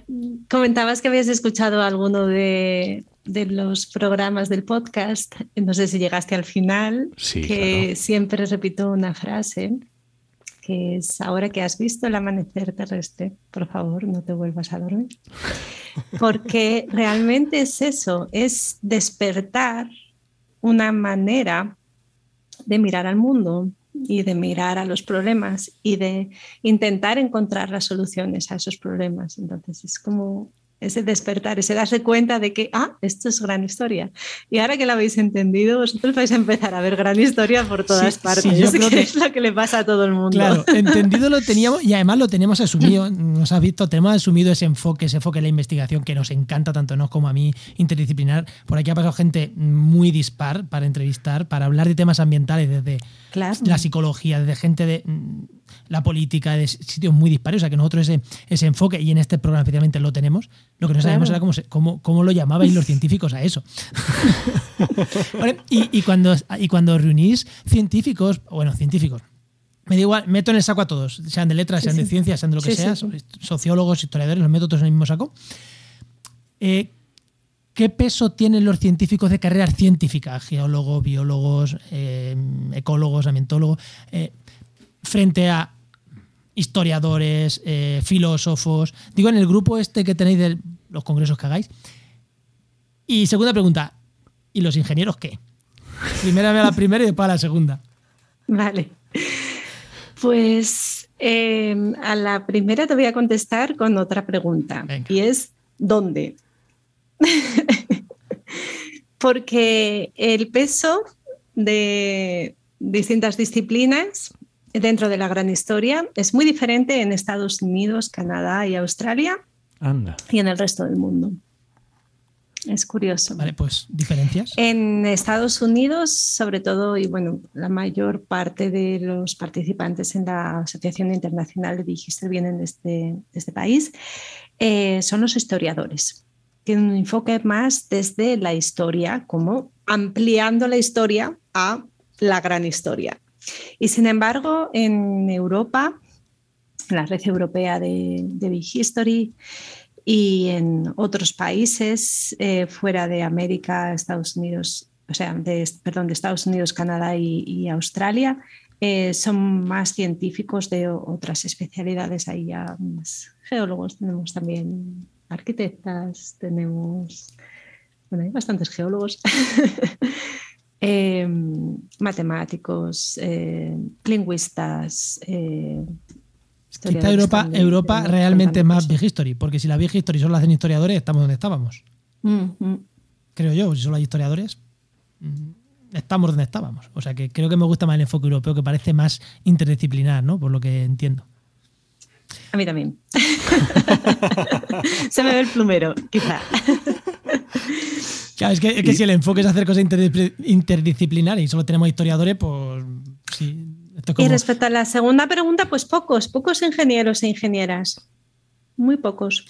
comentabas que habías escuchado alguno de, de los programas del podcast. No sé si llegaste al final, Sí, que claro. siempre repito una frase, que es ahora que has visto el amanecer terrestre, por favor, no te vuelvas a dormir. Porque realmente es eso, es despertar una manera de mirar al mundo y de mirar a los problemas y de intentar encontrar las soluciones a esos problemas. Entonces es como ese despertar, ese darse cuenta de que, ah, esto es gran historia. Y ahora que lo habéis entendido, vosotros vais a empezar a ver gran historia por todas Sí, partes. sí, yo creo que- es lo que le pasa a todo el mundo. Claro, entendido lo teníamos y además lo teníamos asumido, nos has visto, tenemos asumido ese enfoque, ese enfoque de la investigación que nos encanta tanto a nos como a mí, interdisciplinar. Por aquí ha pasado gente muy dispar para entrevistar, para hablar de temas ambientales desde Claro. la psicología, desde gente de la política, de sitios muy dispares. O sea que nosotros ese, ese enfoque, y en este programa especialmente lo tenemos, lo que no sabemos Claro. era cómo, se- cómo, cómo lo llamabais los científicos a eso. Y, y cuando, y cuando reunís científicos, bueno, científicos, me da igual, meto en el saco a todos, sean de letras, Sí, sean de ciencias, sean de lo que Sí, sea, sociólogos, historiadores, los meto todos en el mismo saco. Eh, ¿Qué peso tienen los científicos de carrera científica, geólogos, biólogos, eh, ecólogos, ambientólogos, eh, frente a historiadores, eh, filósofos? Digo, en el grupo este que tenéis de los congresos que hagáis. Y segunda pregunta, ¿y los ingenieros qué? Primera vez a la primera y después a la segunda. Vale. Pues eh, a la primera te voy a contestar con otra pregunta Venga. y es ¿dónde? Porque el peso de distintas disciplinas dentro de la gran historia es muy diferente en Estados Unidos, Canadá y Australia Anda. y en el resto del mundo. Es curioso. Vale, pues diferencias. En Estados Unidos, sobre todo, y bueno, la mayor parte de los participantes en la Asociación Internacional de Digister vienen de este, de este país, eh, son los historiadores. Tienen un enfoque más desde la historia, como ampliando la historia a la gran historia. Y sin embargo, en Europa, en la red europea de, Big History, y en otros países eh, fuera de América, Estados Unidos, o sea, de, perdón, de Estados Unidos, Canadá y, Australia, eh, son más científicos de otras especialidades. Hay ya más geólogos, tenemos también arquitectas, tenemos, bueno, hay bastantes geólogos. eh, matemáticos, eh, lingüistas, eh, Quizá Europa, Europa realmente es más Big History, porque si la Big History solo la hacen historiadores, estamos donde estábamos. Creo yo, si solo hay historiadores, mm, estamos donde estábamos. O sea que creo que me gusta más el enfoque europeo, que parece más interdisciplinar, ¿no? Por lo que entiendo. A mí también. Se me ve el plumero, quizá. Claro, es que, es que si el enfoque es hacer cosas interdiscipli- interdisciplinarias y solo tenemos historiadores, pues sí. Esto es Y respecto a la segunda pregunta, pues pocos, pocos ingenieros e ingenieras. Muy pocos.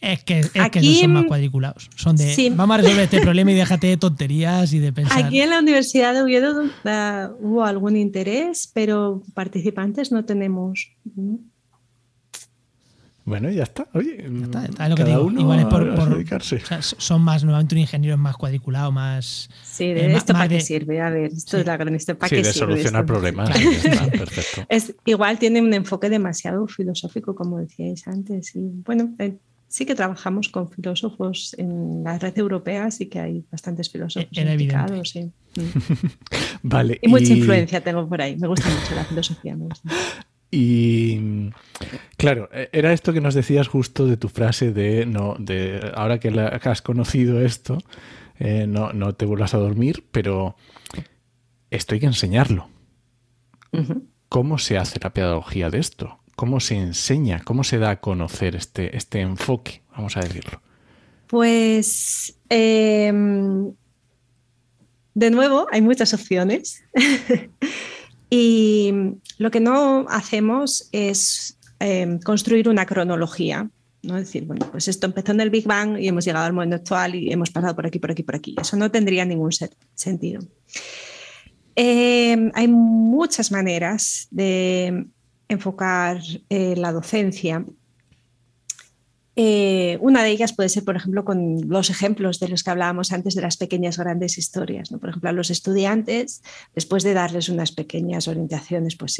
es que, es que aquí- esos son más cuadriculados. Son de Sí. vamos a resolver este problema y déjate de tonterías y de pensar. Aquí en la Universidad de Oviedo uh, hubo algún interés, pero participantes no tenemos. Bueno, ya está. Oye, Ya está, está, es lo que cada digo. uno Igual es por, dedicarse. o sea, son más, nuevamente un ingeniero es más cuadriculado, más. Sí, Eh, de ma- ¿esto más para qué de- sirve? A ver, esto Sí. es la gran historia. ¿Para Sí, qué de sirve solucionar esto? problemas. Claro. y ya está, perfecto. Es, igual tiene un enfoque demasiado filosófico, como decíais antes. Y bueno, eh, sí que trabajamos con filósofos en la red europea, sí que hay bastantes filósofos Era evidente. sí. Vale. Y mucha influencia tengo por ahí. Me gusta mucho la filosofía. me gusta. Y claro, e- era esto que nos decías justo de tu frase de no, de ahora que, la- que has conocido esto, eh, no, no te vuelvas a dormir, pero esto hay que enseñarlo. ¿Cómo se hace la pedagogía de esto? ¿Cómo se enseña? ¿Cómo se da a conocer este, este enfoque? Vamos a decirlo. Pues em, de nuevo, hay muchas opciones. y lo que no hacemos es em, construir una cronología. ¿no? Es decir, bueno, pues esto empezó en el Big Bang y hemos llegado al momento actual y hemos pasado por aquí, por aquí, por aquí. Eso no tendría ningún se- sentido. Em, hay muchas maneras de enfocar eh, la docencia eh, una de ellas puede ser, por ejemplo, con los ejemplos de los que hablábamos antes de las pequeñas grandes historias. ¿no? Por ejemplo, a los estudiantes, después de darles unas pequeñas orientaciones, pues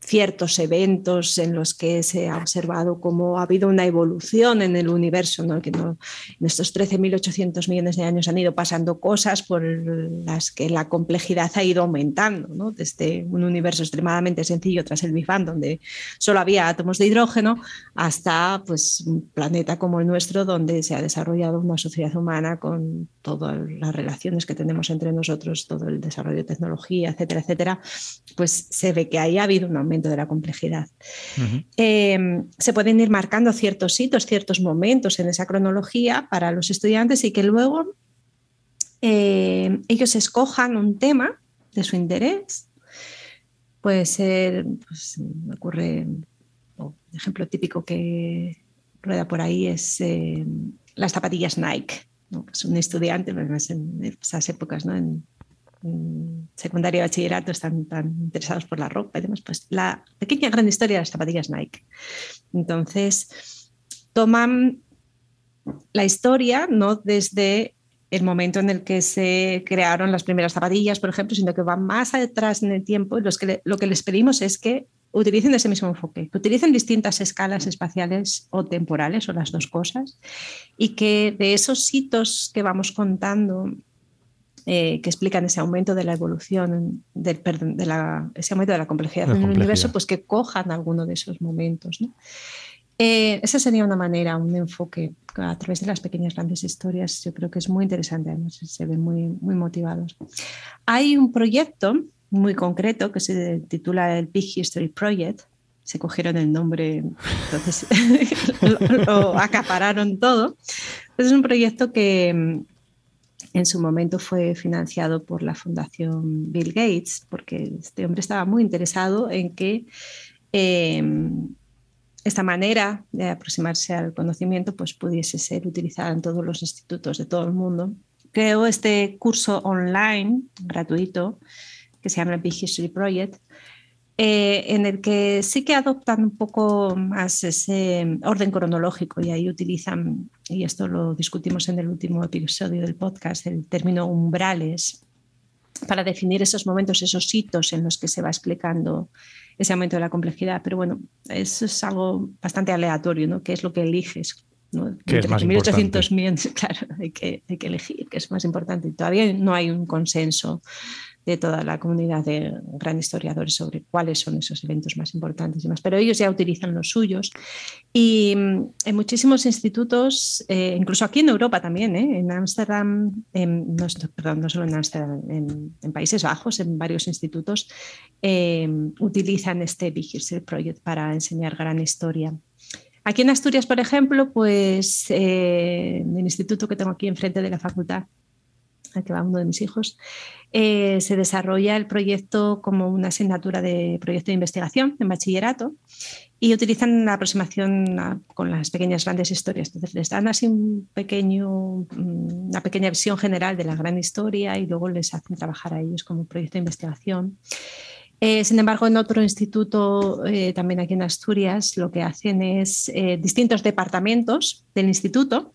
ciertos eventos en los que se ha observado cómo ha habido una evolución en el universo, ¿no? que en estos 13.800 millones de años han ido pasando cosas por las que la complejidad ha ido aumentando, ¿no? desde un universo extremadamente sencillo tras el Big Bang, donde solo había átomos de hidrógeno, hasta pues, un planeta como el nuestro, donde se ha desarrollado una sociedad humana con todas las relaciones que tenemos entre nosotros, todo el desarrollo de tecnología, etcétera, etcétera, pues se ve que ahí ha habido un aumento de la complejidad. Eh, se pueden ir marcando ciertos hitos, ciertos momentos en esa cronología para los estudiantes y que luego eh, ellos escojan un tema de su interés. Puede ser, pues, me ocurre, un ejemplo típico que rueda por ahí es eh, las zapatillas Nike. ¿no? Pues un estudiante, en esas épocas, ¿no? en secundaria y bachillerato están tan interesados por la ropa y demás, pues la pequeña gran historia de las zapatillas Nike. Entonces, toman la historia no desde el momento en el que se crearon las primeras zapatillas, por ejemplo, sino que van más atrás en el tiempo y los que le- lo que les pedimos es que utilicen ese mismo enfoque, que utilicen distintas escalas espaciales o temporales o las dos cosas y que de esos hitos que vamos contando eh, que explican ese aumento de la evolución, del, perdón, de la, ese aumento de la complejidad La en el complejidad. universo, pues que cojan alguno de esos momentos. ¿no? Eh, esa sería una manera, un enfoque a través de las pequeñas grandes historias. Yo creo que es muy interesante, además se ven muy, muy motivados. Hay un proyecto muy concreto que se titula el Big History Project. Se cogieron el nombre, entonces lo, lo acapararon todo. Es un proyecto que en su momento fue financiado por la Fundación Bill Gates, porque este hombre estaba muy interesado en que eh, esta manera de aproximarse al conocimiento pues, pudiese ser utilizada en todos los institutos de todo el mundo. Creó este curso online gratuito que se llama Big History Project, eh, en el que sí que adoptan un poco más ese orden cronológico y ahí utilizan, y esto lo discutimos en el último episodio del podcast, el término umbrales para definir esos momentos, esos hitos en los que se va explicando ese aumento de la complejidad. Pero bueno, eso es algo bastante aleatorio, ¿no? ¿Qué es lo que eliges? ¿no? ¿Qué es más 1800 millones, claro, hay que, hay que elegir qué es más importante. Todavía no hay un consenso de toda la comunidad de gran historiadores sobre cuáles son esos eventos más importantes y más, pero ellos ya utilizan los suyos. Y mm, en muchísimos institutos, eh, incluso aquí en Europa también, ¿eh? en Ámsterdam, no, perdón, no solo en Ámsterdam, en, Países Bajos, en varios institutos, eh, utilizan este Big History Project para enseñar gran historia. Aquí en Asturias, por ejemplo, pues eh, el instituto que tengo aquí enfrente de la facultad, que va uno de mis hijos, eh, se desarrolla el proyecto como una asignatura de proyecto de investigación en bachillerato y utilizan la aproximación con las pequeñas grandes historias. Entonces les dan así un pequeño, una pequeña visión general de la gran historia y luego les hacen trabajar a ellos como proyecto de investigación. Eh, sin embargo, en otro instituto, eh, también aquí en Asturias, lo que hacen es distintos departamentos del instituto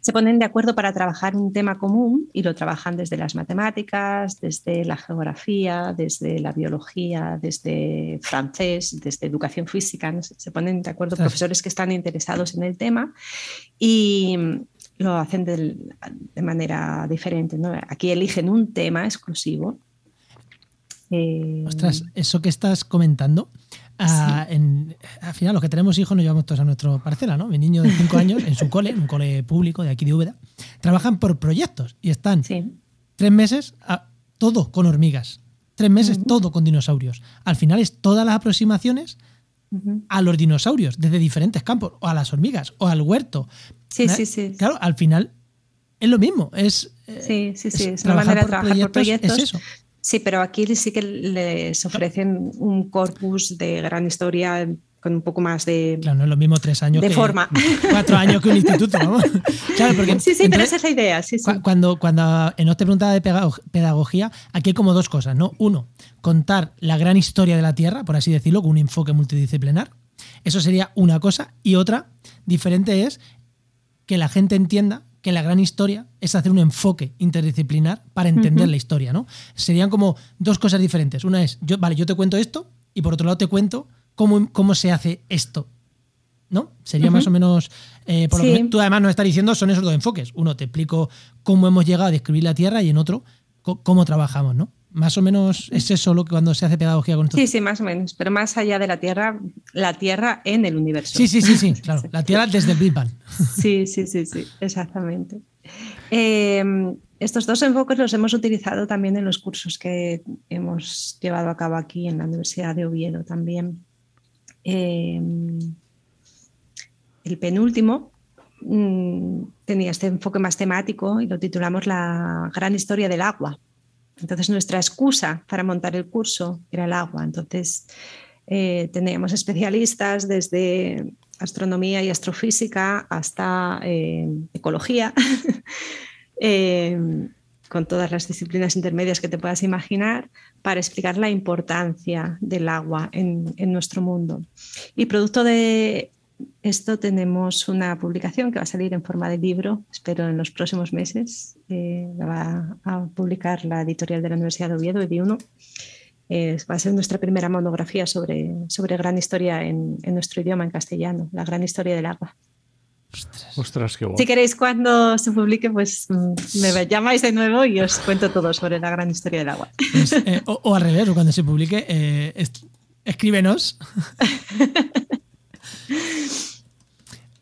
se ponen de acuerdo para trabajar un tema común y lo trabajan desde las matemáticas, desde la geografía, desde la biología, desde francés, desde educación física. Se ponen de acuerdo profesores que están interesados en el tema y lo hacen de, manera diferente. Aquí eligen un tema exclusivo. Eh, Ostras, eso que estás comentando al final, los que tenemos hijos nos llevamos todos a nuestra parcela, ¿no? Mi niño de 5 años, en su cole, en un cole público de aquí de Úbeda, trabajan por proyectos y están tres meses a, todo con hormigas, tres meses todo con dinosaurios. Al final es todas las aproximaciones a los dinosaurios desde diferentes campos, o a las hormigas, o al huerto. Sí, sí, sí. Claro, al final es lo mismo. Es, sí, sí, sí. Es, una manera de trabajar por proyectos. Es eso. Sí, pero aquí sí que les ofrecen un corpus de gran historia con un poco más de. Claro, no es lo mismo tres años. De forma. Cuatro años que un instituto, vamos. Claro, porque sí, sí, pero esa es la idea. Sí, sí. Cuando, cuando en otra pregunta de pedagogía, aquí hay como dos cosas, ¿no? Uno, contar la gran historia de la Tierra, por así decirlo, con un enfoque multidisciplinar. Eso sería una cosa. Y otra diferente es que la gente entienda que la gran historia es hacer un enfoque interdisciplinar para entender la historia, ¿no? Serían como dos cosas diferentes. Una es, yo, vale, yo te cuento esto y por otro lado te cuento cómo, cómo se hace esto. ¿No? Sería más o menos. Eh, por lo que tú además nos estás diciendo, son esos dos enfoques. Uno, te explico cómo hemos llegado a describir la Tierra y en otro, cómo trabajamos, ¿no? Más o menos es eso lo que cuando se hace pedagogía con esto. Sí, sí, más o menos. Pero más allá de la Tierra, la Tierra en el universo. Sí, sí, sí, sí, claro. La Tierra desde el Big Bang. Sí, sí, sí, sí, exactamente. Em, estos dos enfoques los hemos utilizado también en los cursos que hemos llevado a cabo aquí en la Universidad de Oviedo también. Em, el penúltimo mm, tenía este enfoque más temático y lo titulamos La gran historia del agua. Entonces nuestra excusa para montar el curso era el agua. Entonces eh, teníamos especialistas desde astronomía y astrofísica hasta eh, ecología, eh, con todas las disciplinas intermedias que te puedas imaginar, para explicar la importancia del agua en, en nuestro mundo. Y producto de esto tenemos una publicación que va a salir en forma de libro, espero en los próximos meses. Eh, la va a publicar la editorial de la Universidad de Oviedo, Edi1. va a ser nuestra primera monografía sobre, sobre gran historia en, nuestro idioma, en castellano, la gran historia del agua. Ostras, qué Si queréis cuando se publique, pues mm, me llamáis de nuevo y os cuento todo sobre la gran historia del agua. Pues, eh, o, al revés, cuando se publique, eh, escríbenos.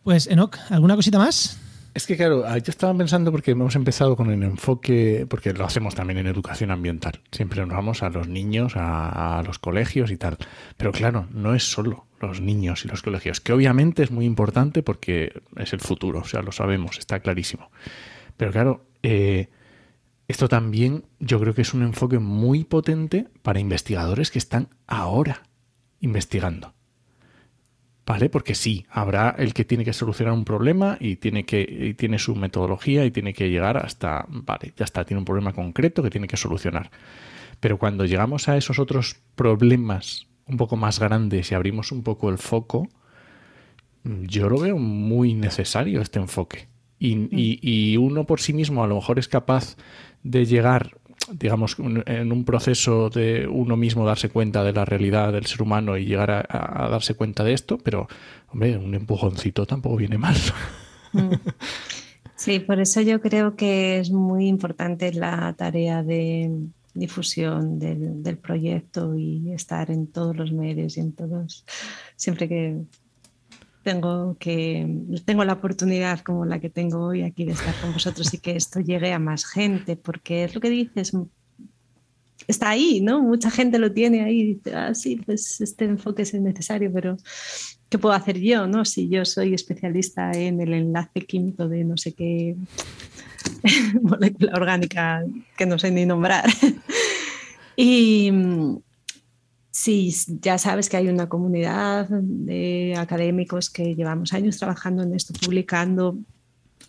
Pues, Enoch, ¿alguna cosita más? Es que claro, yo estaba pensando porque hemos empezado con el enfoque, porque lo hacemos también en educación ambiental. Siempre nos vamos a los niños, a, los colegios y tal. Pero claro, no es solo los niños y los colegios, que obviamente es muy importante porque es el futuro, o sea, lo sabemos, está clarísimo. Pero claro, eh, esto también yo creo que es un enfoque muy potente para investigadores que están ahora investigando. ¿Vale? Porque sí, habrá el que tiene que solucionar un problema y tiene, que, tiene su metodología y tiene que llegar hasta, vale, ya está, tiene un problema concreto que tiene que solucionar. Pero cuando llegamos a esos otros problemas un poco más grandes y abrimos un poco el foco, yo lo veo muy necesario este enfoque. Y, y, y uno por sí mismo a lo mejor es capaz de llegar digamos, en un proceso de uno mismo darse cuenta de la realidad del ser humano y llegar a, darse cuenta de esto, pero, hombre, un empujoncito tampoco viene mal. Sí, por eso yo creo que es muy importante la tarea de difusión del proyecto y estar en todos los medios y en todos, siempre que tengo que tengo la oportunidad como la que tengo hoy aquí de estar con vosotros y que esto llegue a más gente, porque es lo que dices, está ahí, ¿no? Mucha gente lo tiene ahí y dice, ah, sí, pues este enfoque es necesario, pero ¿qué puedo hacer yo, no? Si yo soy especialista en el enlace químico de no sé qué molécula orgánica que no sé ni nombrar. y Sí, ya sabes que hay una comunidad de académicos que llevamos años trabajando en esto, publicando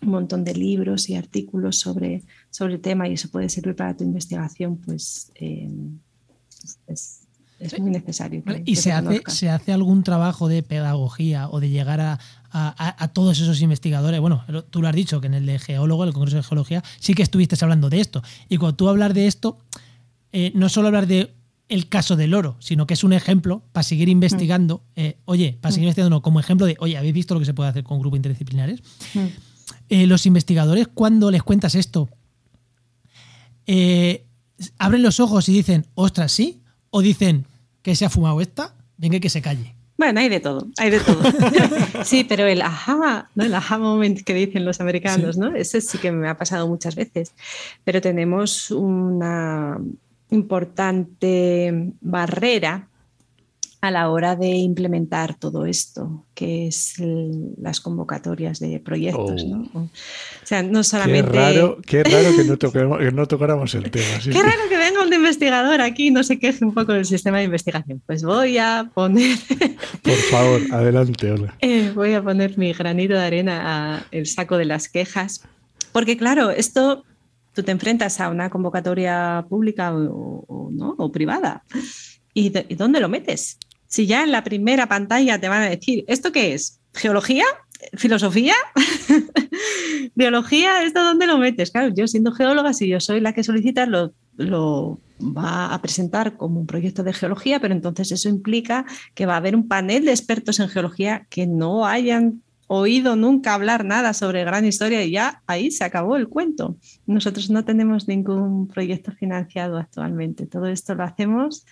un montón de libros y artículos sobre, sobre el tema y eso puede servir para tu investigación, pues, eh, es muy necesario. ¿Y se hace, se hace algún trabajo de pedagogía o de llegar a, a, todos esos investigadores? Bueno, tú lo has dicho, que en el de geólogo, el Congreso de Geología, sí que estuviste hablando de esto. Y cuando tú hablas de esto, eh, no solo hablar de el caso del oro, sino que es un ejemplo para seguir investigando. Mm. Eh, oye, para seguir mm. investigando, como ejemplo de, oye, ¿habéis visto lo que se puede hacer con grupos interdisciplinares? Mm. Eh, los investigadores, cuando les cuentas esto, abren los ojos y dicen, ostras, sí, o dicen que se ha fumado esta, venga que se calle. Bueno, hay de todo, hay de todo. sí, pero el aha, ¿no? El aha moment que dicen los americanos, ¿no? Ese sí que me ha pasado muchas veces. Pero tenemos una importante barrera a la hora de implementar todo esto, que es las convocatorias de proyectos. ¿no? Oh. O sea, no solamente... Qué raro, qué raro que, no que, no tocáramos el tema. qué raro que venga un investigador aquí y no se queje un poco del sistema de investigación. Pues voy a poner... Por favor, adelante, Olga. Eh, voy a poner mi granito de arena al saco de las quejas. Porque claro, esto tú te enfrentas a una convocatoria pública o, ¿no? o privada. ¿Y, ¿Y dónde lo metes? Si ya en la primera pantalla te van a decir, ¿esto qué es? ¿Geología? ¿Filosofía? ¿Biología? ¿Esto dónde lo metes? Claro, yo siendo geóloga, si yo soy la que solicita, lo, lo va a presentar como un proyecto de geología, pero entonces eso implica que va a haber un panel de expertos en geología que no hayan oído nunca hablar nada sobre gran historia y ya ahí se acabó el cuento. Nosotros no tenemos ningún proyecto financiado actualmente. Todo esto lo hacemos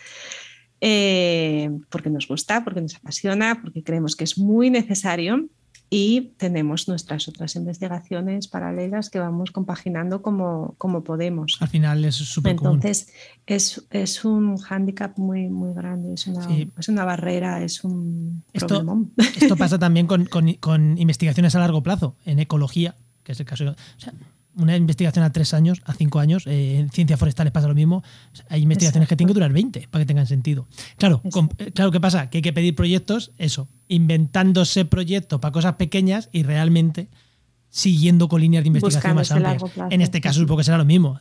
eh, porque nos gusta, porque nos apasiona, porque creemos que es muy necesario y tenemos nuestras otras investigaciones paralelas que vamos compaginando como, como podemos. Al final es súper Entonces, es, es, un hándicap muy, muy grande, es una, es una barrera, es un esto, Esto pasa también con, con, con, investigaciones a largo plazo, en ecología, que es el caso. O sea, una investigación a tres años, a cinco años, eh, en ciencias forestales pasa lo mismo. Hay investigaciones que tienen que durar 20 para que tengan sentido. Claro, eh, claro, ¿qué pasa? Que hay que pedir proyectos, eso, inventándose proyectos para cosas pequeñas y realmente siguiendo con líneas de investigación más amplias. en este caso supongo que será lo mismo,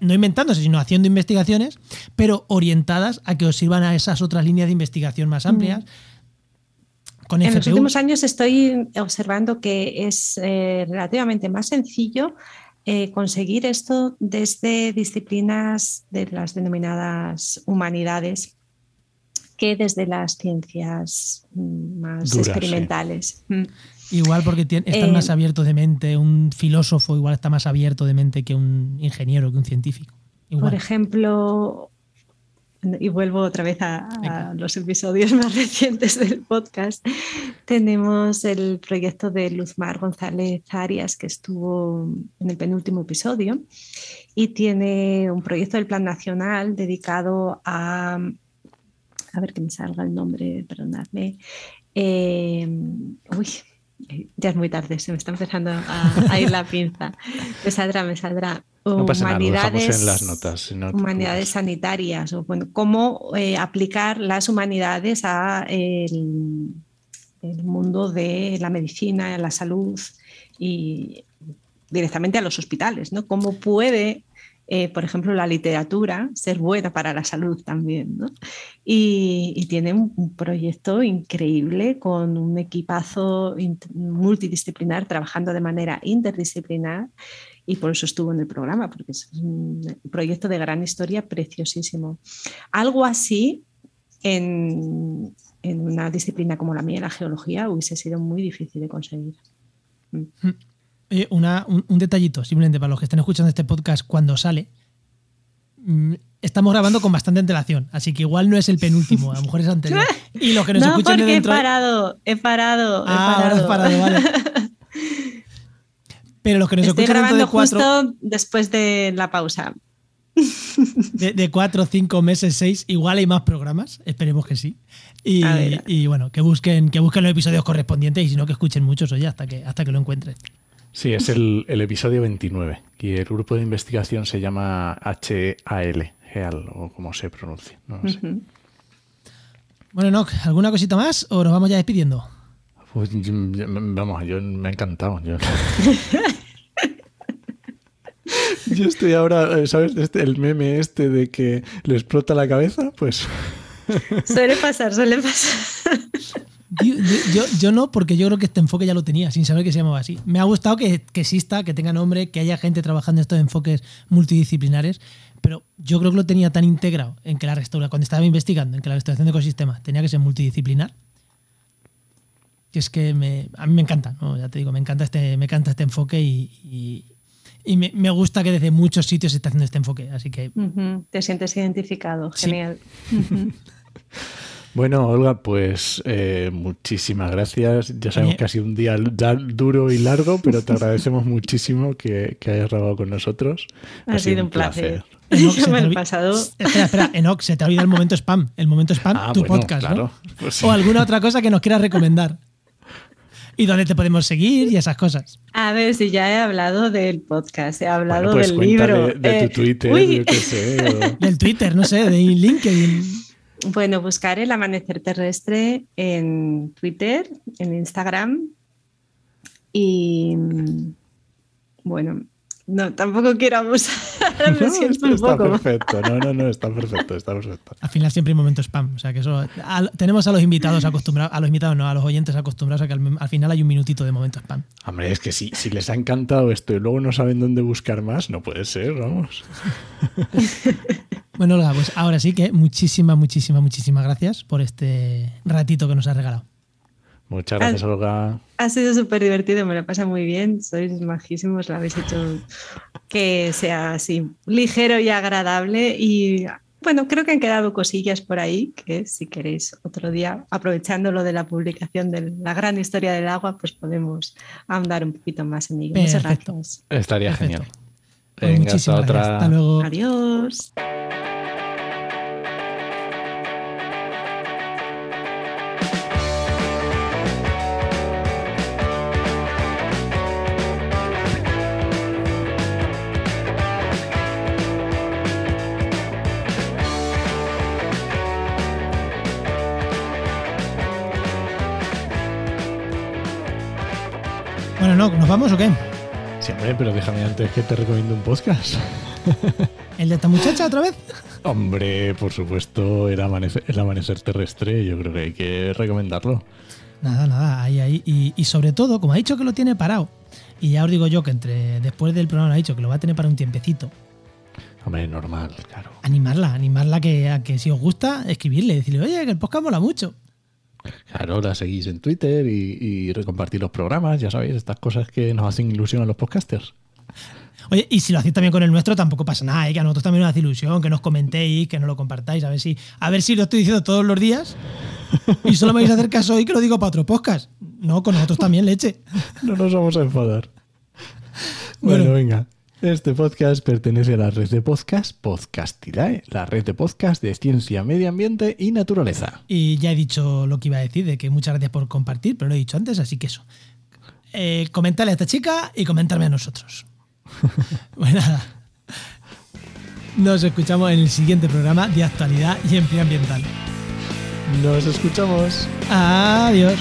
no inventándose, sino haciendo investigaciones, pero orientadas a que os sirvan a esas otras líneas de investigación más amplias. En los últimos años estoy observando que es eh, relativamente más sencillo eh, conseguir esto desde disciplinas de las denominadas humanidades que desde las ciencias mm, más experimentales. Mm. Igual porque están más eh, abiertos de mente, un filósofo igual está más abierto de mente que un ingeniero, que un científico. Por ejemplo, y vuelvo otra vez a, los episodios más recientes del podcast, tenemos el proyecto de Luzmar González Arias, que estuvo en el penúltimo episodio, y tiene un proyecto del Plan Nacional dedicado a, a ver que me salga el nombre, perdonadme, eh, uy, ya es muy tarde, se me está empezando a, ir la pinza. Me saldrá, me saldrá. Humanidades, en las notas. humanidades sanitarias, o bueno, cómo eh, aplicar las humanidades a el, mundo de la medicina, la salud y directamente a los hospitales, ¿no? Cómo puede eh, por ejemplo, la literatura, ser buena para la salud también. ¿no? Y, tiene un, proyecto increíble con un equipazo multidisciplinar trabajando de manera interdisciplinar y por eso estuvo en el programa, porque es un proyecto de gran historia preciosísimo. Algo así en, en una disciplina como la mía, la geología, hubiese sido muy difícil de conseguir. Mm. Mm un, detallito, simplemente para los que estén escuchando este podcast cuando sale. Mm, estamos grabando con bastante antelación, así que igual no es el penúltimo, a lo mejor es anterior. Y los que nos no, escuchan porque he parado, he parado, he ah, parado. vale. Pero los que nos Estoy escuchan grabando de cuatro, justo después de la pausa. De, cuatro, cinco meses, seis, igual hay más programas, esperemos que sí. Y, bueno, que busquen, que busquen los episodios correspondientes y si no que escuchen muchos, oye, hasta que, hasta que lo encuentren. Sí, es el, episodio 29 y el grupo de investigación se llama HAL, GEAL o como se pronuncia. Bueno, Noc, ¿alguna cosita más o nos vamos ya despidiendo? Pues, vamos, yo me ha encantado. Yo, estoy ahora, ¿sabes? Este, el meme este de que le explota la cabeza, pues Suele pasar, suele pasar. Yo, yo- yo no, porque yo creo que este enfoque ya lo tenía, sin saber que se llamaba así. Me ha gustado que, que exista, que tenga nombre, que haya gente trabajando en estos enfoques multidisciplinares, pero yo creo que lo tenía tan integrado en que la restauración, cuando estaba investigando, en que la restauración de ecosistemas tenía que ser multidisciplinar, que es que me- a mí me encanta, ¿no? ya te digo, me encanta este, me encanta este enfoque y, y- y me, me gusta que desde muchos sitios se está haciendo este enfoque, así que Te sientes identificado, Sí. genial. Bueno, Olga, pues eh, muchísimas gracias. Ya sabemos que ha sido un día duro y largo, pero te agradecemos muchísimo que, que hayas grabado con nosotros. Ha sido un placer. Enoch, se te he olvi- pasado. Espera, espera, Enoch, se te ha olvidado el momento spam. El momento spam, Ah, tu bueno, podcast, ¿no? Pues sí. O alguna otra cosa que nos quieras recomendar. Y dónde te podemos seguir y esas cosas. A ver, si ya he hablado del podcast, he hablado Bueno, pues del libro. de Eh, tu Twitter, uy. yo qué sé. o- Del Twitter, no sé, de LinkedIn. Bueno, buscar el amanecer terrestre en Twitter, en Instagram y mm, bueno, no, tampoco quiero abusar, me No, siento un está poco. perfecto. No, no, no, está perfecto, está perfecto. Al final siempre hay momento spam. O sea que eso. a- tenemos a los invitados acostumbrados, a los invitados no, a los oyentes acostumbrados a que al, al final hay un minutito de momento spam. Hombre, es que si, si les ha encantado esto y luego no saben dónde buscar más, no puede ser, vamos. Bueno, Olga, pues ahora sí que muchísimas, muchísimas, muchísimas gracias por este ratito que nos has regalado. Muchas gracias, Olga. Ha sido súper divertido, me lo pasa muy bien, sois majísimos, lo habéis hecho que sea así ligero y agradable y bueno, creo que han quedado cosillas por ahí que si queréis otro día, aprovechando lo de la publicación de la gran historia del agua, pues podemos ahondar un poquito más en ello. Muchas Perfecto. gracias. Estaría Perfecto. genial. Pues hasta muchísimas otra. gracias. Hasta luego. Adiós. ¿Nos vamos o qué? Siempre, pero déjame antes que te recomiendo un podcast. ¿El de esta muchacha otra vez? Hombre, por supuesto, el amanecer, el amanecer terrestre, yo creo que hay que recomendarlo. Nada, nada, ahí, ahí. Y, y sobre todo, como ha dicho que lo tiene parado, y ya os digo yo que entre después del programa ha dicho que lo va a tener para un tiempecito, Hombre, normal, claro. animarla, animarla que, a que si os gusta, escribirle, decirle, oye, que el podcast mola mucho. Claro, la seguís en Twitter y, y recompartir los programas, ya sabéis, estas cosas que nos hacen ilusión a los podcasters. Oye, y si lo hacéis también con el nuestro, tampoco pasa nada, ¿eh? que a nosotros también nos hace ilusión, que nos comentéis, que nos lo compartáis, a ver si, a ver si lo estoy diciendo todos los días y solo me vais a hacer caso hoy que lo digo para otro podcast. No, con nosotros también, leche. No nos vamos a enfadar. Bueno, Bueno. venga. Este podcast pertenece a la red de podcast Podcastidae, la red de podcast de ciencia, medio ambiente y naturaleza. Y ya he dicho lo que iba a decir, de que muchas gracias por compartir, pero lo he dicho antes, así que eso. Eh, comentarle a esta chica y comentarme a nosotros. pues nada. Nos escuchamos en el siguiente programa de actualidad y empleo ambiental. Nos escuchamos. Adiós.